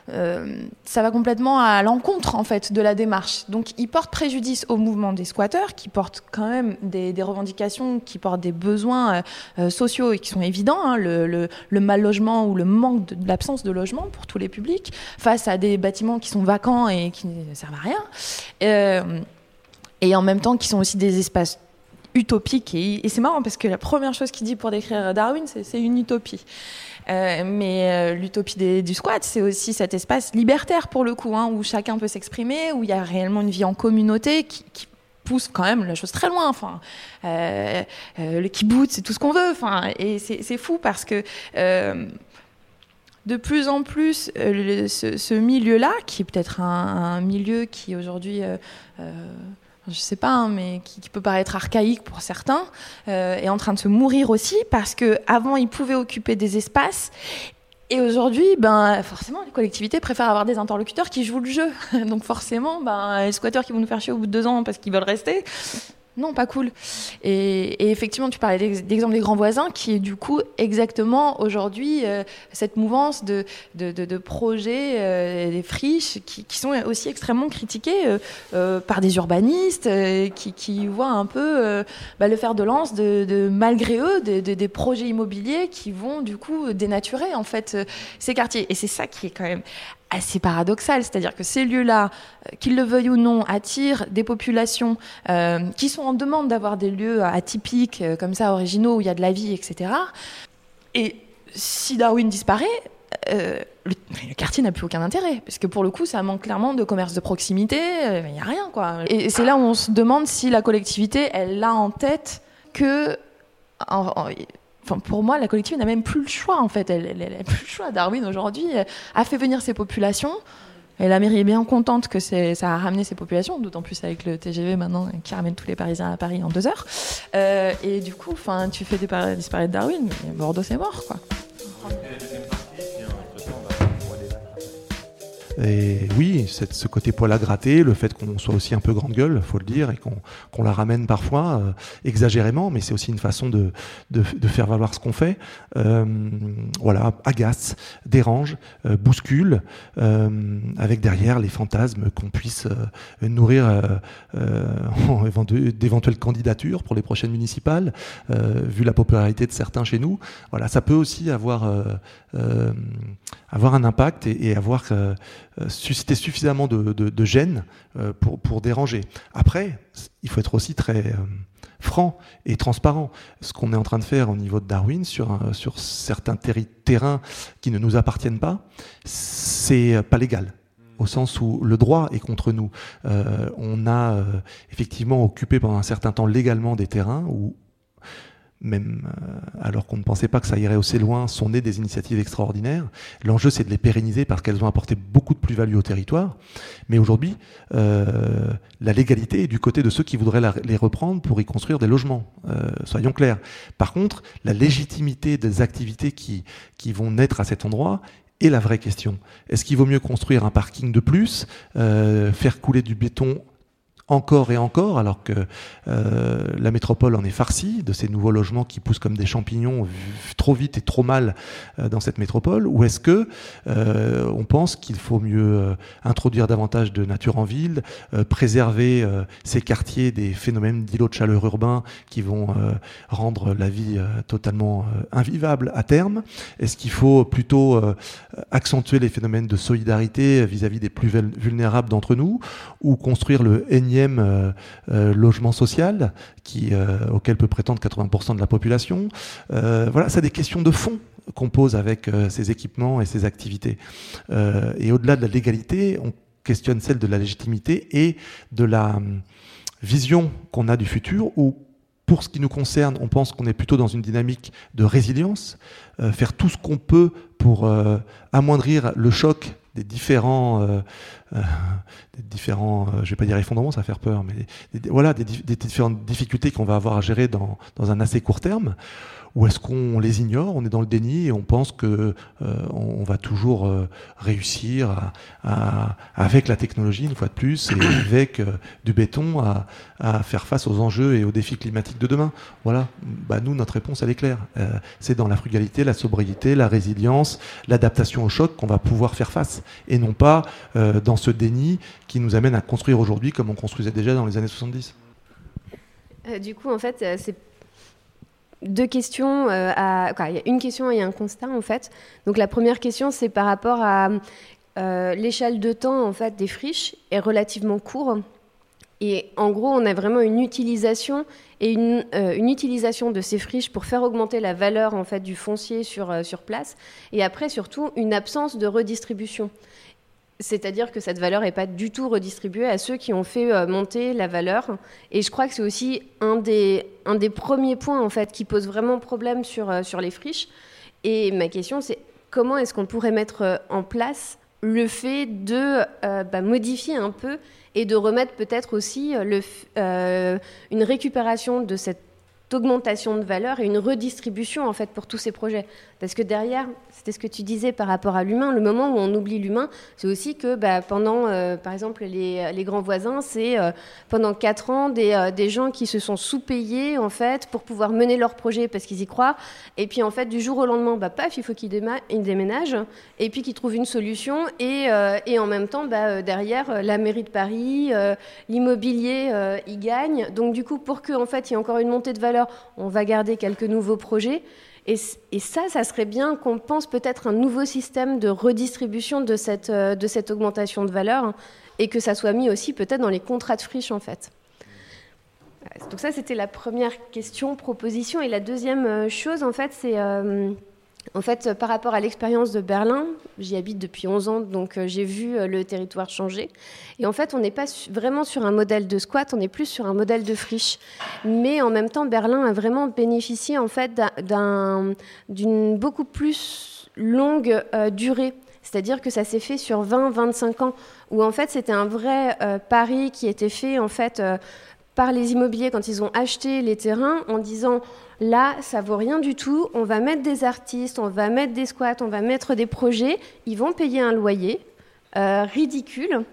euh, ça va complètement à l'encontre en fait de la démarche. Donc ils portent préjudice au mouvement des squatteurs, qui portent quand même des, revendications, qui portent des besoins euh, euh, sociaux et qui sont évidents, hein, le, mal logement ou le manque l'absence de logement pour tous les publics, face à des bâtiments qui sont vacants et qui ne servent à rien, et en même temps qui sont aussi des espaces utopique. Et, et c'est marrant parce que la première chose qu'il dit pour décrire Darwin, c'est une utopie. Euh, mais euh, l'utopie du squat, c'est aussi cet espace libertaire pour le coup, hein, où chacun peut s'exprimer, où il y a réellement une vie en communauté qui, pousse quand même la chose très loin. Enfin, euh, le kibbutz, c'est tout ce qu'on veut. Enfin, et c'est fou parce que de plus en plus, ce, milieu-là, qui est peut-être un, milieu qui aujourd'hui je sais pas, hein, mais qui, qui, peut paraître archaïque pour certains, euh, est en train de se mourir aussi parce que avant ils pouvaient occuper des espaces et aujourd'hui, ben forcément, les collectivités préfèrent avoir des interlocuteurs qui jouent le jeu. Donc forcément, ben les squatteurs qui vont nous faire chier au bout de deux ans parce qu'ils veulent rester, non, pas cool. Et, effectivement, tu parlais d'exemple des grands voisins, qui est du coup exactement aujourd'hui euh, cette mouvance de, de, projets, euh, des friches, qui, sont aussi extrêmement critiqués euh, par des urbanistes, qui, voient un peu bah, le fer de lance de malgré eux, des projets immobiliers qui vont du coup dénaturer en fait ces quartiers. Et c'est ça qui est quand même assez paradoxal, c'est-à-dire que ces lieux-là, euh, qu'ils le veuillent ou non, attirent des populations euh, qui sont en demande d'avoir des lieux atypiques, euh, comme ça, originaux, où il y a de la vie, etc. Et si Darwin disparaît, le, quartier n'a plus aucun intérêt, parce que pour le coup, ça manque clairement de commerce de proximité, il n'y a rien, quoi. Et c'est là où on se demande si la collectivité, elle a en tête que... Pour moi, la collectivité n'a même plus le choix, en fait. Elle n'a plus le choix. Darwin, aujourd'hui, a fait venir ses populations. Et la mairie est bien contente que ça a ramené ces populations, d'autant plus avec le TGV maintenant qui ramène tous les Parisiens à Paris en deux heures. Euh, et du coup, tu fais disparaître Darwin, mais Bordeaux, c'est mort, quoi. Et oui, ce côté poil à gratter, le fait qu'on soit aussi un peu grande gueule, faut le dire, et qu'on qu la ramène parfois euh, exagérément, mais c'est aussi une façon de, faire valoir ce qu'on fait. Euh, voilà, agace, dérange, euh, bouscule, avec derrière les fantasmes qu'on puisse nourrir d'éventuelles candidatures pour les prochaines municipales, vu la popularité de certains chez nous. Voilà, ça peut aussi avoir avoir un impact et, avoir susciter suffisamment de, de, gêne euh, pour, pour déranger. Après, il faut être aussi très euh, franc et transparent. Ce qu'on est en train de faire au niveau de Darwin sur, sur certains terrains qui ne nous appartiennent pas, c'est pas légal au sens où le droit est contre nous. Euh, on a euh, effectivement occupé pendant un certain temps légalement des terrains où même euh, alors qu'on ne pensait pas que ça irait aussi loin, sont nées des initiatives extraordinaires. L'enjeu, c'est de les pérenniser parce qu'elles ont apporté beaucoup de plus-value au territoire. Mais aujourd'hui, euh, la légalité est du côté de ceux qui voudraient les reprendre pour y construire des logements. Euh, soyons clairs. Par contre, la légitimité des activités qui, qui vont naître à cet endroit est la vraie question. Est-ce qu'il vaut mieux construire un parking de plus, faire couler du béton encore et encore, alors que euh, la métropole en est farcie de ces nouveaux logements qui poussent comme des champignons trop vite et trop mal euh, dans cette métropole Ou est-ce que euh, on pense qu'il faut mieux introduire davantage de nature en ville, préserver ces quartiers des phénomènes d'îlots de chaleur urbains qui vont rendre la vie totalement invivable à terme? Est-ce qu'il faut plutôt accentuer les phénomènes de solidarité vis-à-vis -vis des plus vulnérables d'entre nous ou construire le énième euh, euh, logement social qui, euh, auquel peut prétendre 80% de la population. Voilà, c'est des questions de fond qu'on pose avec ces équipements et ces activités. Et au-delà de la légalité, on questionne celle de la légitimité et de la hum, vision qu'on a du futur pour ce qui nous concerne, on pense qu'on est plutôt dans une dynamique de résilience, euh, faire tout ce qu'on peut pour euh, amoindrir le choc des différents, euh, euh, des différents, euh, je vais pas dire effondrements, ça va faire peur, mais voilà, des, différentes difficultés qu'on va avoir à gérer dans un assez court terme. Ou est-ce qu'on les ignore, on est dans le déni et on pense que euh, on va toujours euh, réussir à, à, avec la technologie une fois de plus et avec euh, du béton à, à, faire face aux enjeux et aux défis climatiques de demain Voilà, bah, nous notre réponse elle est claire. Euh, c'est dans la frugalité, la sobriété, la résilience, l'adaptation au choc qu'on va pouvoir faire face et non pas euh, dans ce déni qui nous amène à construire aujourd'hui comme on construisait déjà dans les années 70. Euh, du coup, en fait, c'est deux questions. Euh, il y a une question et un constat en fait. Donc la première question, c'est par rapport à euh, l'échelle de temps en fait des friches est relativement court. Et en gros, on a vraiment une utilisation et une, euh, une utilisation de ces friches pour faire augmenter la valeur en fait du foncier sur, sur place. Et après, surtout, une absence de redistribution. C'est-à-dire que cette valeur n'est pas du tout redistribuée à ceux qui ont fait euh, monter la valeur. Et je crois que c'est aussi un des, un des premiers points en fait, qui pose vraiment problème sur, euh, sur les friches. Et ma question, c'est comment est-ce qu'on pourrait mettre euh, en place le fait de bah, modifier un peu et de remettre peut-être aussi une récupération de cette augmentation de valeur et une redistribution en fait pour tous ces projets. Parce que derrière, c'était ce que tu disais par rapport à l'humain, le moment où on oublie l'humain, c'est aussi que bah, pendant, euh, par exemple, les, les grands voisins, c'est euh, pendant quatre ans des, euh, des gens qui se sont sous-payés en fait pour pouvoir mener leur projet parce qu'ils y croient. Et puis en fait, du jour au lendemain, bah, paf, il faut qu'ils ils déménagent et puis qu'ils trouvent une solution. Et, et en même temps, bah, derrière, la mairie de Paris, l'immobilier, euh, y gagne. Donc du coup, pour qu'en fait, il y ait encore une montée de valeur, on va garder quelques nouveaux projets. Et, ça, ça serait bien qu'on pense peut-être un nouveau système de redistribution de cette, euh, de cette augmentation de valeur et que ça soit mis aussi peut-être dans les contrats de friche en fait. Euh, Donc ça, c'était la première question, proposition. Et la deuxième euh, chose, en fait, c'est en fait, euh, par rapport à l'expérience de Berlin, j'y habite depuis 11 ans, donc euh, j'ai vu euh, le territoire changer. Et en fait, on n'est pas vraiment sur un modèle de squat, on est plus sur un modèle de friche. Mais en même temps, Berlin a vraiment bénéficié en fait d'un- d'un- d'une beaucoup plus longue durée. C'est-à-dire que ça s'est fait sur 20-25 ans, où en fait c'était un vrai pari qui était fait en fait par les immobiliers quand ils ont acheté les terrains en disant là ça vaut rien du tout, on va mettre des artistes, on va mettre des squats, on va mettre des projets, ils vont payer un loyer euh, ridicule.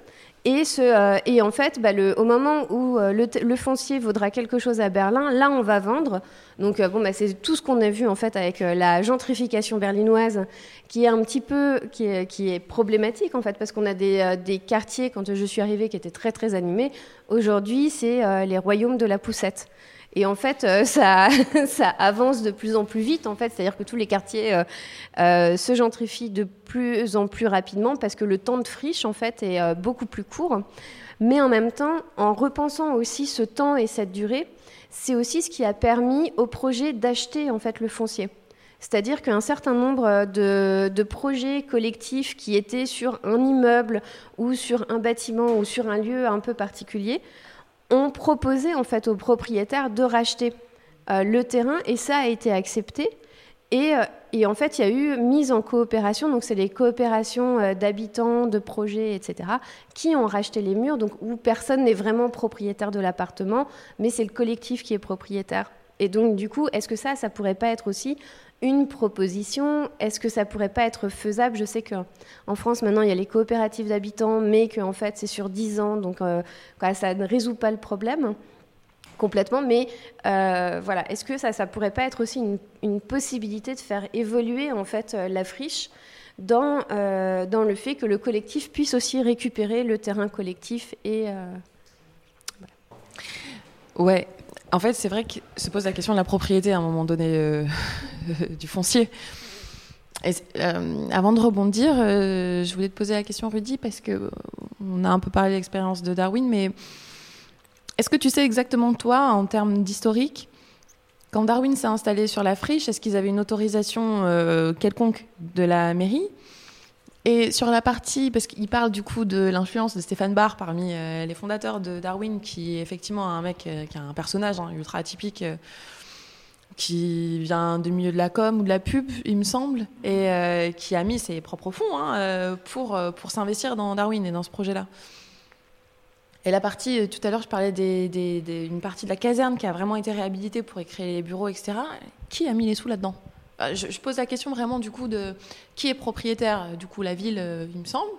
Euh, et en fait, bah, au moment où euh, le, foncier vaudra quelque chose à Berlin, là, on va vendre. Donc, bon, bah, c'est tout ce qu'on a vu en fait avec la gentrification berlinoise, qui est un petit peu, qui est, problématique en fait, parce qu'on a des, des quartiers quand je suis arrivée qui étaient très très animés. Aujourd'hui, c'est les royaumes de la poussette. Et en fait, euh, ça, avance de plus en plus vite, en fait. C'est-à-dire que tous les quartiers euh, euh, se gentrifient de plus en plus rapidement parce que le temps de friche, en fait, est beaucoup plus court. Mais en même temps, en repensant aussi ce temps et cette durée, c'est aussi ce qui a permis au projet d'acheter, en fait, le foncier. C'est-à-dire qu'un certain nombre de projets collectifs qui étaient sur un immeuble ou sur un bâtiment ou sur un lieu un peu particulier ont proposé en fait aux propriétaires de racheter euh, le terrain et ça a été accepté. Et, euh, et en fait, il y a eu mise en coopération, donc c'est les coopérations euh, d'habitants, de projets, etc., qui ont racheté les murs, donc où personne n'est vraiment propriétaire de l'appartement, mais c'est le collectif qui est propriétaire. Et donc, du coup, est-ce que ça, ça pourrait pas être aussi une proposition Est-ce que ça pourrait pas être faisable? Je sais qu'en France, maintenant, il y a les coopératives d'habitants, mais qu'en fait, c'est sur 10 ans, donc euh, ça ne résout pas le problème complètement, mais euh, voilà, est-ce que ça, ça pourrait pas être aussi une, possibilité de faire évoluer en fait euh, la friche dans, dans le fait que le collectif puisse aussi récupérer le terrain collectif et Ouais, en fait, c'est vrai que se pose la question de la propriété à un moment donné euh, du foncier. Euh, avant de rebondir, euh, je voulais te poser la question, Rudy, parce que on a un peu parlé de l'expérience de Darwin, mais est-ce que tu sais exactement, toi, en termes d'historique, quand Darwin s'est installé sur la friche, est-ce qu'ils avaient une autorisation quelconque de la mairie? Et sur la partie, parce qu'il parle du coup de l'influence de Stéphane Barr parmi euh, les fondateurs de Darwin, qui est effectivement un mec, euh, qui a un personnage hein, ultra atypique, euh, qui vient du milieu de la com ou de la pub, il me semble, et qui a mis ses propres fonds hein, pour, pour s'investir dans Darwin et dans ce projet-là. Et la partie, tout à l'heure, je parlais d'une partie de la caserne qui a vraiment été réhabilitée pour y créer les bureaux, etc. Qui a mis les sous là-dedans? Je, je pose la question vraiment du coup de qui est propriétaire, du coup la ville, euh, il me semble.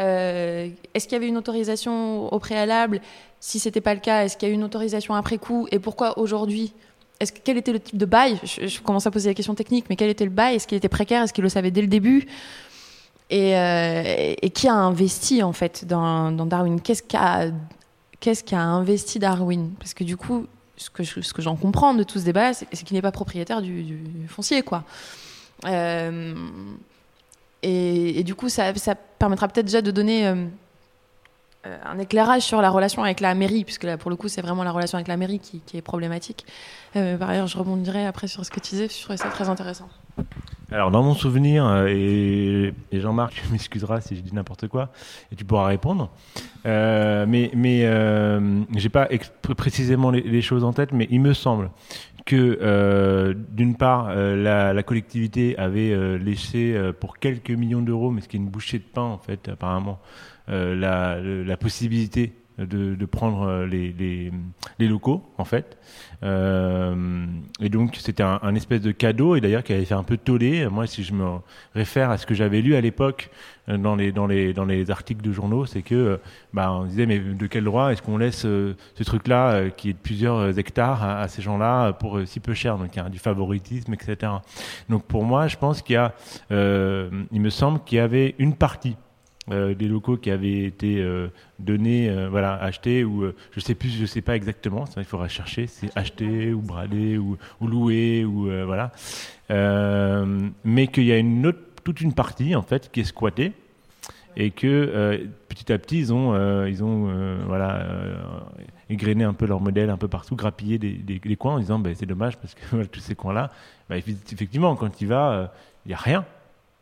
Euh, est-ce qu'il y avait une autorisation au préalable? Si c'était pas le cas, est-ce qu'il y a eu une autorisation après coup? Et pourquoi aujourd'hui? Est-ce que, quel était le type de bail? Je, commence à poser la question technique, mais quel était le bail? Est-ce qu'il était précaire? Est-ce qu'il le savait dès le début? Euh, et qui a investi en fait dans, dans Darwin? Qu'est-ce qu'a qu'est-ce qu'a investi Darwin? Parce que du coup, ce que, j'en comprends de tout ce débat, c'est, qu'il n'est pas propriétaire du, foncier, quoi. Euh, et, du coup, ça, permettra peut-être déjà de donner euh, euh, un éclairage sur la relation avec la mairie, puisque là, pour le coup, c'est vraiment la relation avec la mairie qui, est problématique. Par ailleurs, je rebondirai après sur ce que tu disais, je trouvais ça très intéressant. Alors, dans mon souvenir, euh, et, Jean-Marc, tu m'excuseras si je dis n'importe quoi, et tu pourras répondre, euh, mais, mais euh, j'ai pas précisément les, choses en tête, mais il me semble que euh, d'une part la, collectivité avait laissé pour quelques millions d'euros, mais ce qui est une bouchée de pain en fait apparemment, la possibilité de, prendre euh, les, les, locaux en fait. Euh, et donc c'était un, espèce de cadeau et d'ailleurs qui avait fait un peu toller. Moi si je me réfère à ce que j'avais lu à l'époque euh, dans les, dans, les, dans les articles de journaux, c'est que bah, on disait mais de quel droit est-ce qu'on laisse ce truc-là qui est de plusieurs hectares à, ces gens-là pour si peu cher? Donc il y a du favoritisme, etc. Donc pour moi, je pense qu'il y a, il me semble qu'il y avait une partie euh, des locaux qui avaient été euh, donnés, euh, voilà, achetés ou je sais plus, je sais pas exactement. Ça, il faudra chercher. C'est acheté ou bradé ou, ou loué ou voilà. Mais qu'il y a une toute une partie en fait qui est squattée et que petit à petit ils ont, ils ont voilà, égrené un peu leur modèle un peu partout, grappillé des, coins en disant ben, c'est dommage parce que tous ces coins-là, ben, effi- effectivement quand il va, il n'y a rien.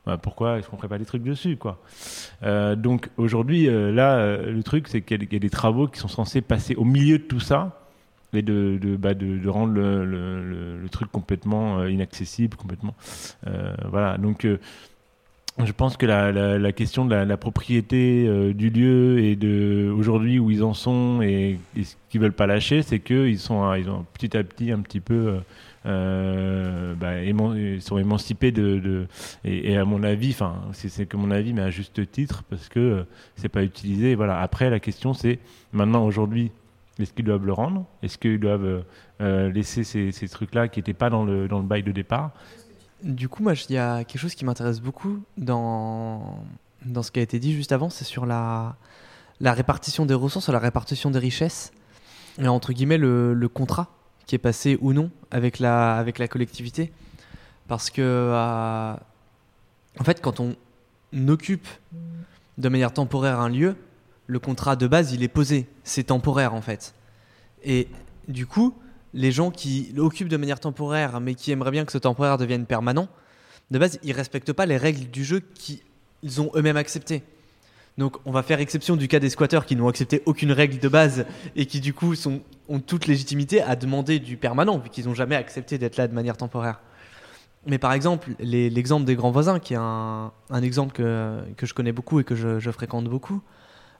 Ben, pourquoi est-ce qu'on ferait pas des trucs dessus quoi? Euh, Donc aujourd'hui euh, là euh, le truc c'est qu'il y, a des- travaux qui sont censés passer au milieu de tout ça et de, de, bah, de, rendre le, le- truc complètement inaccessible, complètement. voilà, donc je pense que la, la, question de la, propriété du lieu et de aujourd'hui où ils en sont et, ce qu'ils veulent pas lâcher, c'est qu'ils sont, ils ont petit à petit un petit peu euh, bah, sont émancipés de, et, à mon avis, enfin c'est que mon avis, mais à juste titre parce que euh, c'est pas utilisé. Voilà. Après la question c'est maintenant aujourd'hui est-ce qu'ils doivent le rendre? Est-ce qu'ils doivent euh, euh, laisser ces, trucs-là qui n'étaient pas dans le, dans le bail de départ? Du coup, moi, il y a quelque chose qui m'intéresse beaucoup dans, dans ce qui a été dit juste avant, c'est sur la, la répartition des ressources, la répartition des richesses, et entre guillemets le, le contrat est passé ou non avec la, avec la collectivité. Parce que, euh, en fait, quand on occupe de manière temporaire un lieu, le contrat de base, il est posé. C'est temporaire, en fait. Et du coup, les gens qui l'occupent de manière temporaire, mais qui aimeraient bien que ce temporaire devienne permanent, de base, ils respectent pas les règles du jeu qu'ils ont eux-mêmes acceptées. Donc, on va faire exception du cas des squatteurs qui n'ont accepté aucune règle de base et qui, du coup, ont toute légitimité à demander du permanent, vu qu'ils n'ont jamais accepté d'être là de manière temporaire. Mais par exemple, l'exemple des grands voisins, qui est un, exemple que, que je connais beaucoup et que je, fréquente beaucoup,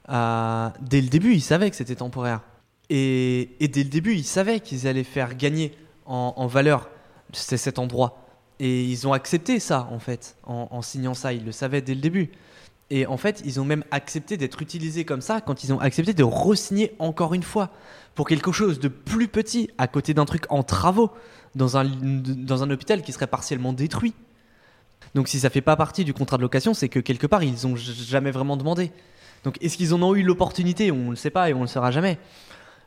euh, dès le début, ils savaient que c'était temporaire. Et, dès le début, ils savaient qu'ils allaient faire gagner en, valeur cet endroit. Et ils ont accepté ça, en fait, en signant ça. Ils le savaient dès le début. Et en fait, ils ont même accepté d'être utilisés comme ça quand ils ont accepté de re-signer encore une fois pour quelque chose de plus petit à côté d'un truc en travaux dans un, dans un hôpital qui serait partiellement détruit. Donc si ça fait pas partie du contrat de location, c'est que quelque part ils ont jamais vraiment demandé. Donc est-ce qu'ils en ont eu l'opportunité? On ne le sait pas et on ne le saura jamais.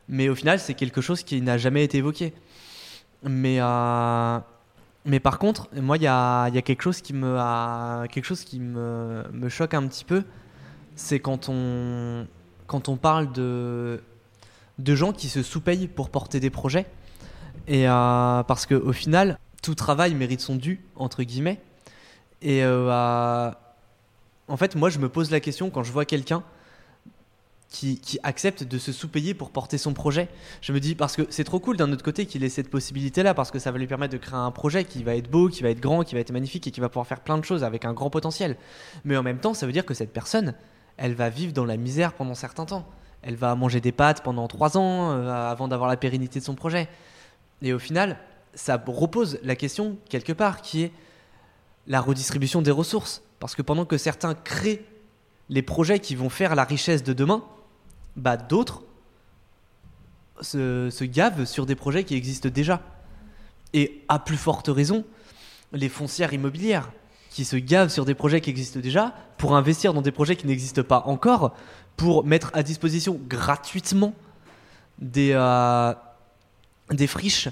Mais au final, c'est quelque chose qui n'a jamais été évoqué. Mais, euh, mais par contre, moi, il y a, quelque chose qui me, choque un petit peu. C'est quand on, parle de, gens qui se sous-payent pour porter des projets. Et euh, parce qu'au final, tout travail mérite son dû, entre guillemets. Et euh, en fait, moi, je me pose la question quand je vois quelqu'un qui, accepte de se sous-payer pour porter son projet. Je me dis, parce que c'est trop cool d'un autre côté qu'il ait cette possibilité-là, parce que ça va lui permettre de créer un projet qui va être beau, qui va être grand, qui va être magnifique et qui va pouvoir faire plein de choses avec un grand potentiel. Mais en même temps, ça veut dire que cette personne, elle va vivre dans la misère pendant certains temps. Elle va manger des pâtes pendant trois ans euh, avant d'avoir la pérennité de son projet. Et au final, ça repose la question quelque part qui est la redistribution des ressources. Parce que pendant que certains créent les projets qui vont faire la richesse de demain, bah d'autres se, gavent sur des projets qui existent déjà. Et à plus forte raison, les foncières immobilières qui se gavent sur des projets qui existent déjà pour investir dans des projets qui n'existent pas encore, pour mettre à disposition gratuitement des, euh, des friches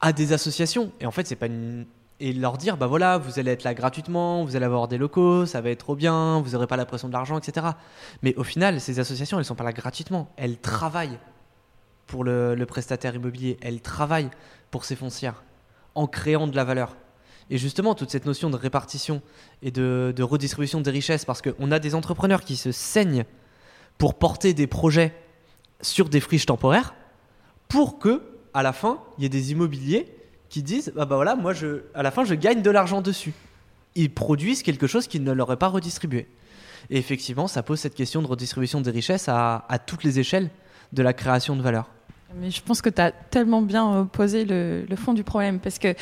à des associations. Et en fait, c'est pas une, et leur dire bah voilà, vous allez être là gratuitement, vous allez avoir des locaux, ça va être trop bien, vous n'aurez pas la pression de l'argent, etc. Mais au final, ces associations, elles sont pas là gratuitement, elles travaillent pour le, prestataire immobilier, elles travaillent pour ces foncières en créant de la valeur. Et justement, toute cette notion de répartition et de, de redistribution des richesses, parce qu'on a des entrepreneurs qui se saignent pour porter des projets sur des friches temporaires, pour que, à la fin, il y ait des immobiliers qui disent ah bah voilà, moi, je, à la fin, je gagne de l'argent dessus. Ils produisent quelque chose qu'ils ne l'auraient pas redistribué. Et effectivement, ça pose cette question de redistribution des richesses à, toutes les échelles de la création de valeur. Mais je pense que tu as tellement bien euh, posé le, fond du problème parce que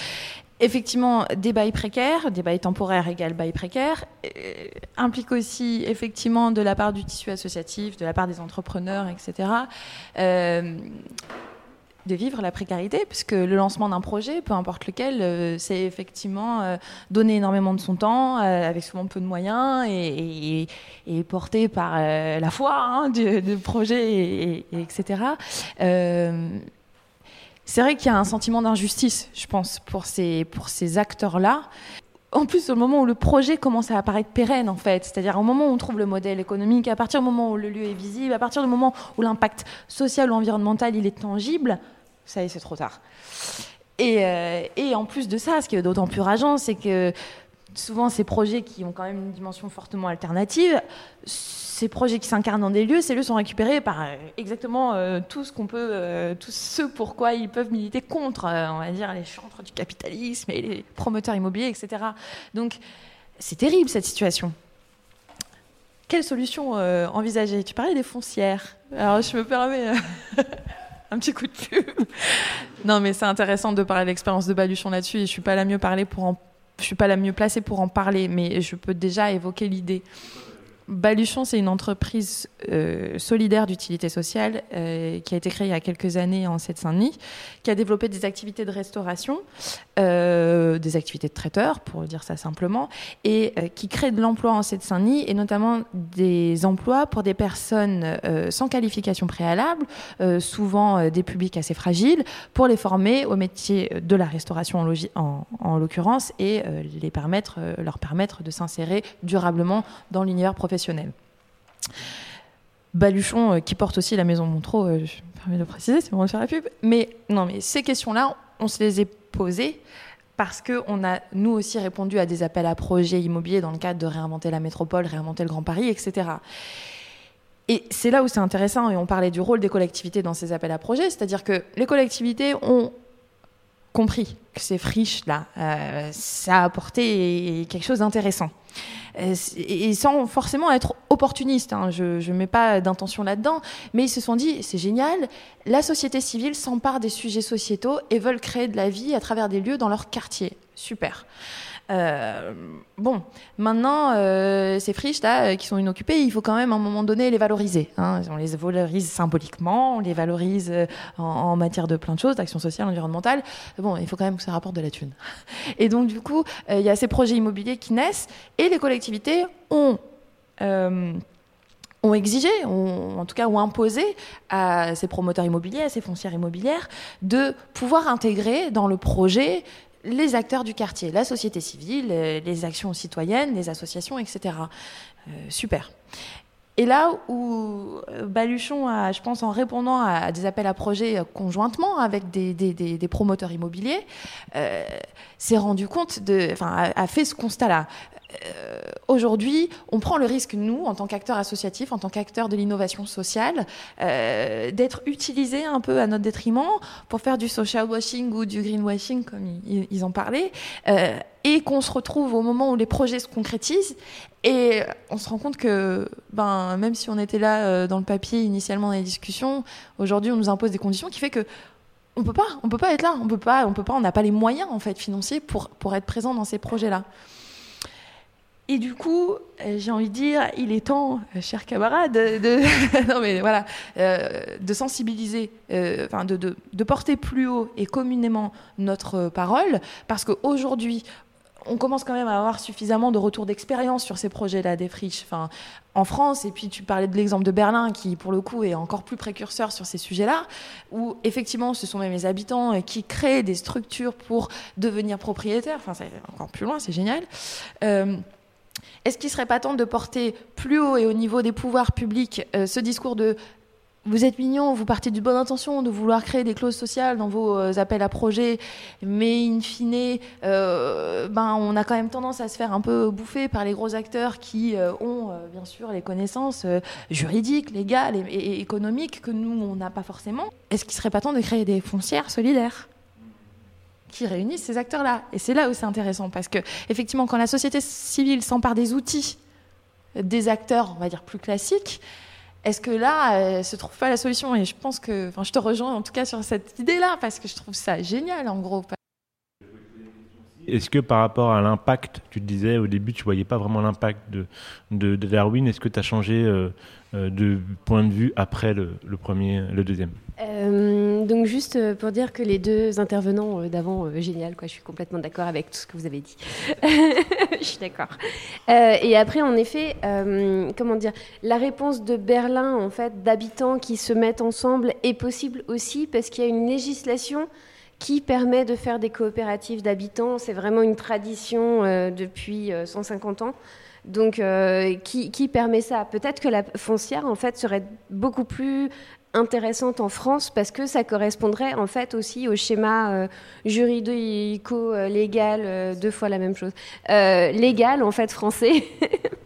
effectivement, des bails précaires, des bails temporaires égale bails précaires, euh, implique aussi effectivement de la part du tissu associatif, de la part des entrepreneurs, etc. de vivre la précarité, puisque le lancement d'un projet, peu importe lequel, euh, c'est effectivement euh, donner énormément de son temps, euh, avec souvent peu de moyens, et, et, porté par la foi hein, du, projet, et, etc. c'est vrai qu'il y a un sentiment d'injustice, je pense, pour ces, pour ces acteurs-là. En plus, au moment où le projet commence à apparaître pérenne, en fait, c'est-à-dire au moment où on trouve le modèle économique, à partir du moment où le lieu est visible, à partir du moment où l'impact social ou environnemental il est tangible, ça y est, c'est trop tard. Et, euh, et, en plus de ça, ce qui est d'autant plus rageant, c'est que souvent ces projets qui ont quand même une dimension fortement alternative, ces projets qui s'incarnent dans des lieux, ces lieux sont récupérés par euh, exactement euh, tout ce qu'on peut, euh, ils peuvent militer contre, on va dire, les chantres du capitalisme et les promoteurs immobiliers, etc. Donc c'est terrible cette situation. Quelle solution envisager? Tu parlais des foncières. Alors je me permets un petit coup de pub. non, mais c'est intéressant de parler de l'expérience de Baluchon là-dessus. Et je suis pas la mieux parler pour en... je suis pas la mieux placée pour en parler, mais je peux déjà évoquer l'idée. Baluchon, c'est une entreprise euh, solidaire d'utilité sociale euh, qui a été créée il y a quelques années en Seine-Saint-Denis, qui a développé des activités de restauration, euh, des activités de traiteur, pour dire ça simplement, et euh, qui crée de l'emploi en Seine-Saint-Denis, et notamment des emplois pour des personnes euh, sans qualification préalable, souvent des publics assez fragiles, pour les former au métier de la restauration en, en, en l'occurrence, et les permettre, leur permettre de s'insérer durablement dans l'univers professionnel. Baluchon, qui porte aussi la maison Montreux, je me permets de préciser, c'est bon de faire la pub. Mais non, mais ces questions-là, on se les est posées parce qu'on a, nous aussi, répondu à des appels à projets immobiliers dans le cadre de réinventer la métropole, réinventer le Grand Paris, etc. Et c'est là où c'est intéressant, et on parlait du rôle des collectivités dans ces appels à projets, c'est-à-dire que les collectivités ont compris que ces friches-là, euh, ça a apporté quelque chose d'intéressant. Et sans forcément être opportuniste, hein, je ne mets pas d'intention là-dedans, mais ils se sont dit, c'est génial, la société civile s'empare des sujets sociétaux et veulent créer de la vie à travers des lieux dans leur quartier. Super. Euh, bon, maintenant, euh, ces friches là, qui sont inoccupées, il faut quand même à un moment donné les valoriser. Hein. On les valorise symboliquement, on les valorise en, matière de plein de choses, d'action sociale, environnementale. Bon, il faut quand même que ça rapporte de la thune. Et donc, du coup, euh, il y a ces projets immobiliers qui naissent et les collectivités ont. Euh, exigé, en tout cas ont imposé à ces promoteurs immobiliers, à ces foncières immobilières, de pouvoir intégrer dans le projet les acteurs du quartier, la société civile, les actions citoyennes, les associations, etc. Euh, super. Et là où Baluchon a, je pense, en répondant à des appels à projets conjointement avec des, promoteurs immobiliers, euh, s'est rendu compte de, enfin, a fait ce constat-là. Euh, Aujourd'hui, on prend le risque, nous, en tant qu'acteurs associatifs, en tant qu'acteurs de l'innovation sociale, euh, d'être utilisés un peu à notre détriment pour faire du social washing ou du greenwashing, comme ils, en parlaient, euh, et qu'on se retrouve au moment où les projets se concrétisent et on se rend compte que, ben, même si on était là euh, dans le papier initialement dans les discussions, aujourd'hui on nous impose des conditions qui fait que on peut pas, on peut pas être là, on peut pas, on peut pas, on n'a pas les moyens en fait financiers pour pour être présent dans ces projets-là. Et du coup, euh, j'ai envie de dire, il est temps, euh, chers camarades, de, sensibiliser, de, porter plus haut et communément notre parole, parce qu'aujourd'hui, on commence quand même à avoir suffisamment de retours d'expérience sur ces projets-là des friches. Enfin, en France, et puis tu parlais de l'exemple de Berlin, qui pour le coup est encore plus précurseur sur ces sujets-là, où effectivement ce sont même les habitants euh, qui créent des structures pour devenir propriétaires. Enfin, c'est encore plus loin, c'est génial. Est-ce qu'il ne serait pas temps de porter plus haut et au niveau des pouvoirs publics euh, ce discours de vous êtes mignon, vous partez d'une bonne intention de vouloir créer des clauses sociales dans vos euh, appels à projets, mais in fine, euh, ben, on a quand même tendance à se faire un peu bouffer par les gros acteurs qui ont bien sûr les connaissances juridiques, légales et, économiques que nous, on n'a pas forcément. Est-ce qu'il ne serait pas temps de créer des foncières solidaires? Qui réunissent ces acteurs-là. Et c'est là où c'est intéressant, parce que effectivement, quand la société civile s'empare des outils des acteurs, on va dire, plus classiques, est-ce que là, euh, se trouve pas la solution? Et je pense que, enfin, je te rejoins en tout cas sur cette idée-là parce que je trouve ça génial en gros. Est-ce que par rapport à l'impact, tu te disais au début, tu voyais pas vraiment l'impact de, Darwin, est-ce que tu as changé euh, euh, de point de vue après le, premier, le deuxième? Euh, Donc juste pour dire que les deux intervenants d'avant, génial, quoi, je suis complètement d'accord avec tout ce que vous avez dit. je suis d'accord. et après, en effet, comment dire, la réponse de Berlin, en fait, d'habitants qui se mettent ensemble est possible aussi parce qu'il y a une législation qui permet de faire des coopératives d'habitants. C'est vraiment une tradition euh, depuis 150 euh, ans. Donc, euh, qui, permet ça? Peut-être que la foncière, en fait, serait beaucoup plus intéressante en France parce que ça correspondrait en fait aussi au schéma juridico-légal, deux fois la même chose, légal en fait français.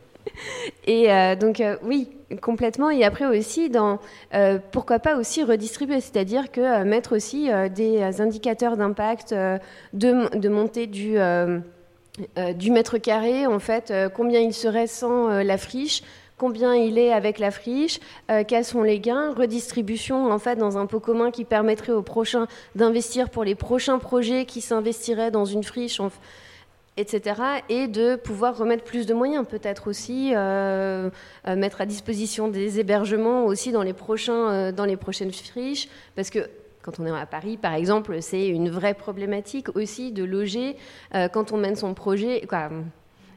Et donc oui, Complètement. Et après aussi, dans, euh, pourquoi pas aussi redistribuer, c'est-à-dire que euh, mettre aussi euh, des indicateurs d'impact de, de, montée du, du mètre carré, en fait, combien il serait sans la friche, combien il est avec la friche, quels sont les gains, redistribution en fait dans un pot commun qui permettrait aux prochains d'investir pour les prochains projets qui s'investiraient dans une friche. Etc. Et de pouvoir remettre plus de moyens, peut-être aussi euh, euh, mettre à disposition des hébergements aussi dans les, prochains, euh, dans les prochaines friches, parce que quand on est à Paris, par exemple, c'est une vraie problématique aussi de loger quand on mène son projet.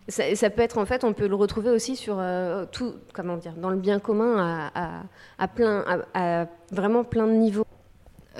Ça, peut être en fait, on peut le retrouver aussi sur tout, comment dire, dans le bien commun à, plein, à vraiment plein de niveaux.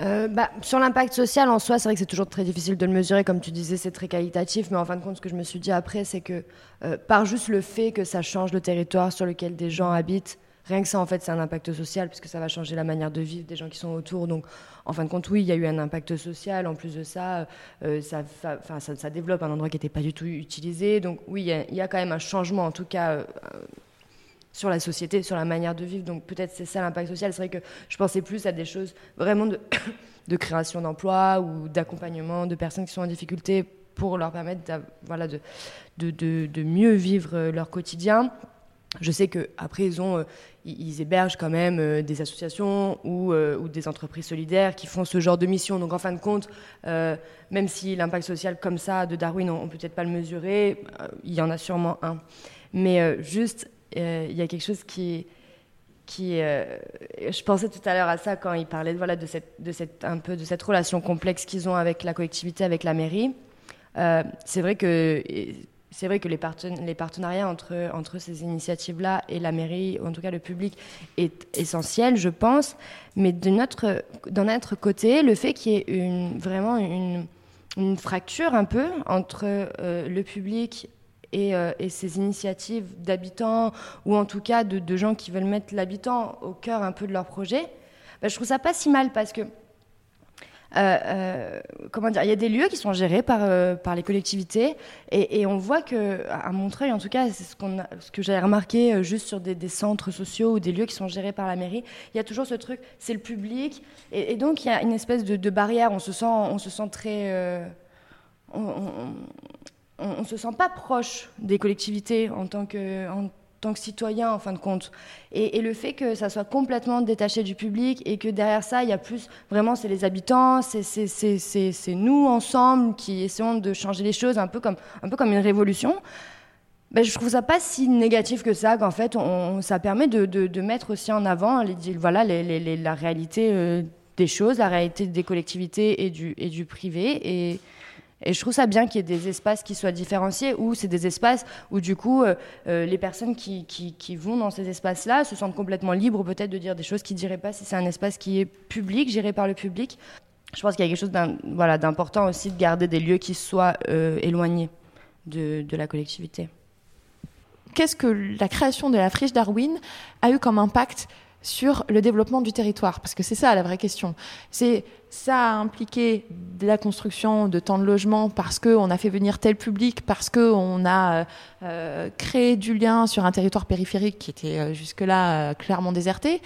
Euh, bah, sur l'impact social en soi, c'est vrai que c'est toujours très difficile de le mesurer. Comme tu disais, c'est très qualitatif. Mais en fin de compte, ce que je me suis dit après, c'est que euh, par juste le fait que ça change le territoire sur lequel des gens habitent, rien que ça, en fait, c'est un impact social, puisque ça va changer la manière de vivre des gens qui sont autour. Donc, en fin de compte, oui, il y a eu un impact social. En plus de ça, euh, ça, développe un endroit qui n'était pas du tout utilisé. Donc, oui, il y, a quand même un changement, en tout cas sur la société, sur la manière de vivre. Donc peut-être c'est ça l'impact social. C'est vrai que je pensais plus à des choses vraiment de, création d'emplois ou d'accompagnement de personnes qui sont en difficulté pour leur permettre voilà, de, de, de, mieux vivre leur quotidien. Je sais qu'après, ils, ont, euh, ils hébergent quand même euh, des associations ou, euh, ou, des entreprises solidaires qui font ce genre de mission. Donc, en fin de compte, même si l'impact social comme ça de Darwin, on ne peut peut-être pas le mesurer, il y en a sûrement un. Mais juste euh, il y a quelque chose qui, euh, je pensais tout à l'heure à ça quand il parlait de, cette, un peu de cette relation complexe qu'ils ont avec la collectivité, avec la mairie. Euh, c'est vrai que c'est vrai que les, partenariats entre, ces initiatives-là et la mairie, ou en tout cas le public, est essentiel, je pense. Mais d'un autre côté, le fait qu'il y ait vraiment une, fracture un peu entre le public euh, et, ces initiatives d'habitants, ou en tout cas de, gens qui veulent mettre l'habitant au cœur un peu de leur projet, bah, je trouve ça pas si mal parce que euh, euh, comment dire, il y a des lieux qui sont gérés par, par les collectivités et, on voit que, à Montreuil en tout cas, c'est ce, ce que j'avais remarqué juste sur des, centres sociaux ou des lieux qui sont gérés par la mairie, il y a toujours ce truc, c'est le public et, donc il y a une espèce de, barrière, on se sent, on se sent très on ne se sent pas proche des collectivités en tant que, tant que citoyen, en fin de compte. Et, le fait que ça soit complètement détaché du public et que derrière ça, il y a plus, vraiment, c'est les habitants, c'est nous ensemble qui essayons de changer les choses, un peu comme, un peu comme une révolution. Ben, je trouve ça pas si négatif que ça, qu'en fait, on, ça permet de, mettre aussi en avant les, voilà, les, la réalité euh, des choses, la réalité des collectivités et du, et du privé. Et, Et je trouve ça bien qu'il y ait des espaces qui soient différenciés, où c'est des espaces où du coup euh, euh, les personnes qui, qui, vont dans ces espaces-là se sentent complètement libres peut-être de dire des choses qu'ils ne diraient pas si c'est un espace qui est public, géré par le public. Je pense qu'il y a quelque chose d'important aussi de garder des lieux qui soient euh, éloignés de, de la collectivité. Qu'est-ce que la création de la friche Darwin a eu comme impact sur le développement du territoire Parce que c'est ça la vraie question. C'est ça a impliqué la construction de tant de logements parce qu'on a fait venir tel public, parce qu'on a euh, euh, créé du lien sur un territoire périphérique qui était euh, jusque-là clairement déserté.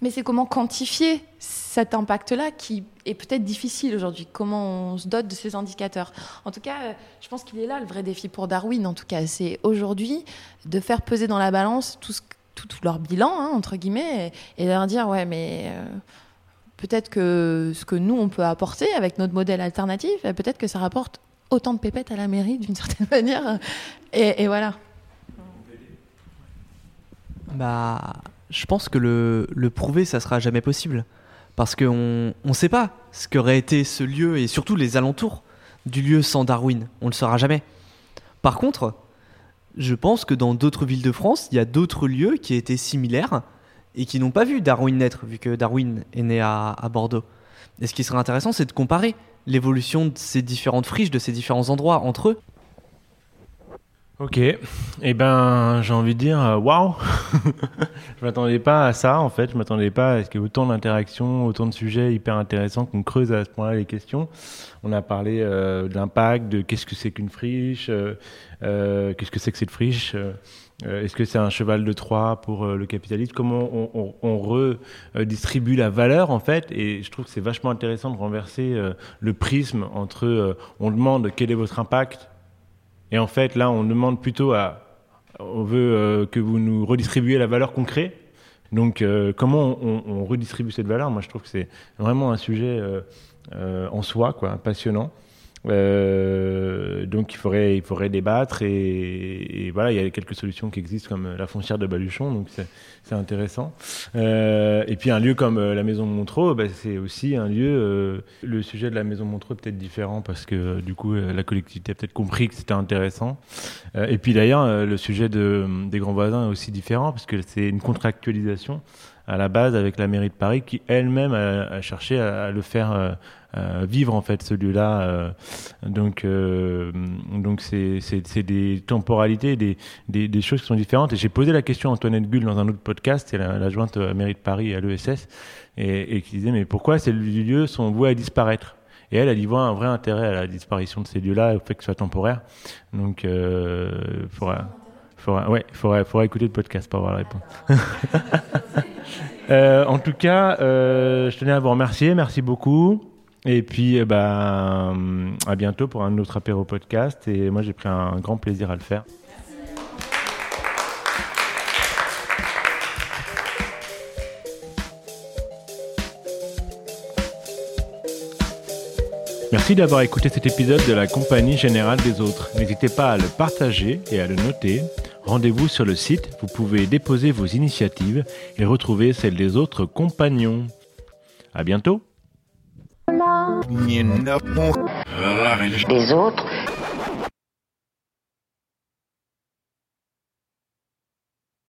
Mais c'est comment quantifier cet impact-là qui est peut-être difficile aujourd'hui? Comment on se dote de ces indicateurs? En tout cas, je pense qu'il est là le vrai défi pour Darwin. En tout cas, c'est aujourd'hui de faire peser dans la balance tout, ce, tout, tout leur bilan, hein, entre guillemets, et, et, leur dire ouais, mais euh, peut-être que ce que nous on peut apporter avec notre modèle alternatif, euh, peut-être que ça rapporte autant de pépettes à la mairie d'une certaine manière. Et, voilà. Bah, je pense que le, le, prouver, ça sera jamais possible. Parce qu'on ne sait pas ce qu'aurait été ce lieu et surtout les alentours du lieu sans Darwin. On ne le saura jamais. Par contre, je pense que dans d'autres villes de France, il y a d'autres lieux qui étaient similaires et qui n'ont pas vu Darwin naître, vu que Darwin est né à, Bordeaux. Et ce qui serait intéressant, c'est de comparer l'évolution de ces différentes friches, de ces différents endroits entre eux. Ok, et eh ben j'ai envie de dire waouh, je m'attendais pas à ça en fait, je m'attendais pas à ce qu'il y ait autant d'interactions, autant de sujets hyper intéressants qu'on creuse à ce point-là les questions. On a parlé euh, de l'impact, de qu'est-ce que c'est qu'une friche, euh, euh, qu'est-ce que c'est que cette friche, est-ce que c'est un cheval de Troie pour le capitalisme, comment on, on, on redistribue la valeur en fait, et je trouve que c'est vachement intéressant de renverser le prisme entre on demande quel est votre impact et en fait, là, on demande plutôt à. On veut euh, que vous nous redistribuez la valeur qu'on crée. Donc, euh, comment on, on, redistribue cette valeur? Moi, je trouve que c'est vraiment un sujet euh en soi, quoi, passionnant. Euh, donc il faudrait, il faudrait débattre et, voilà, il y a quelques solutions qui existent comme la foncière de Baluchon, donc c'est intéressant. Euh, et puis un lieu comme euh, la Maison Montreux, bah, c'est aussi un lieu. Le sujet de la Maison Montreux est peut-être différent parce que du coup la collectivité a peut-être compris que c'était intéressant. et puis d'ailleurs le sujet de, des grands voisins est aussi différent parce que c'est une contractualisation à la base avec la mairie de Paris qui elle-même a, cherché à, le faire vivre en fait ce lieu-là. Euh, donc euh, donc c'est des temporalités, des, des, choses qui sont différentes. Et j'ai posé la question à Antoinette Gull dans un autre podcast, c'est l'adjointe la, à la mairie de Paris à l'ESS, et, qui disait mais pourquoi ces lieux sont voués à disparaître? Et elle, elle y voit un vrai intérêt à la disparition de ces lieux-là, au fait que ce soit temporaire. Donc, euh, faudra, faudra, ouais, faudra, faudra écouter le podcast pour avoir la réponse. euh, en tout cas, euh, je tenais à vous remercier. Merci beaucoup. Et puis, bah, à bientôt pour un autre apéro podcast. Et moi, j'ai pris un grand plaisir à le faire. Merci d'avoir écouté cet épisode de la Compagnie Générale des Autres. N'hésitez pas à le partager et à le noter. Rendez-vous sur le site, vous pouvez déposer vos initiatives et retrouver celles des autres compagnons. À bientôt! Les autres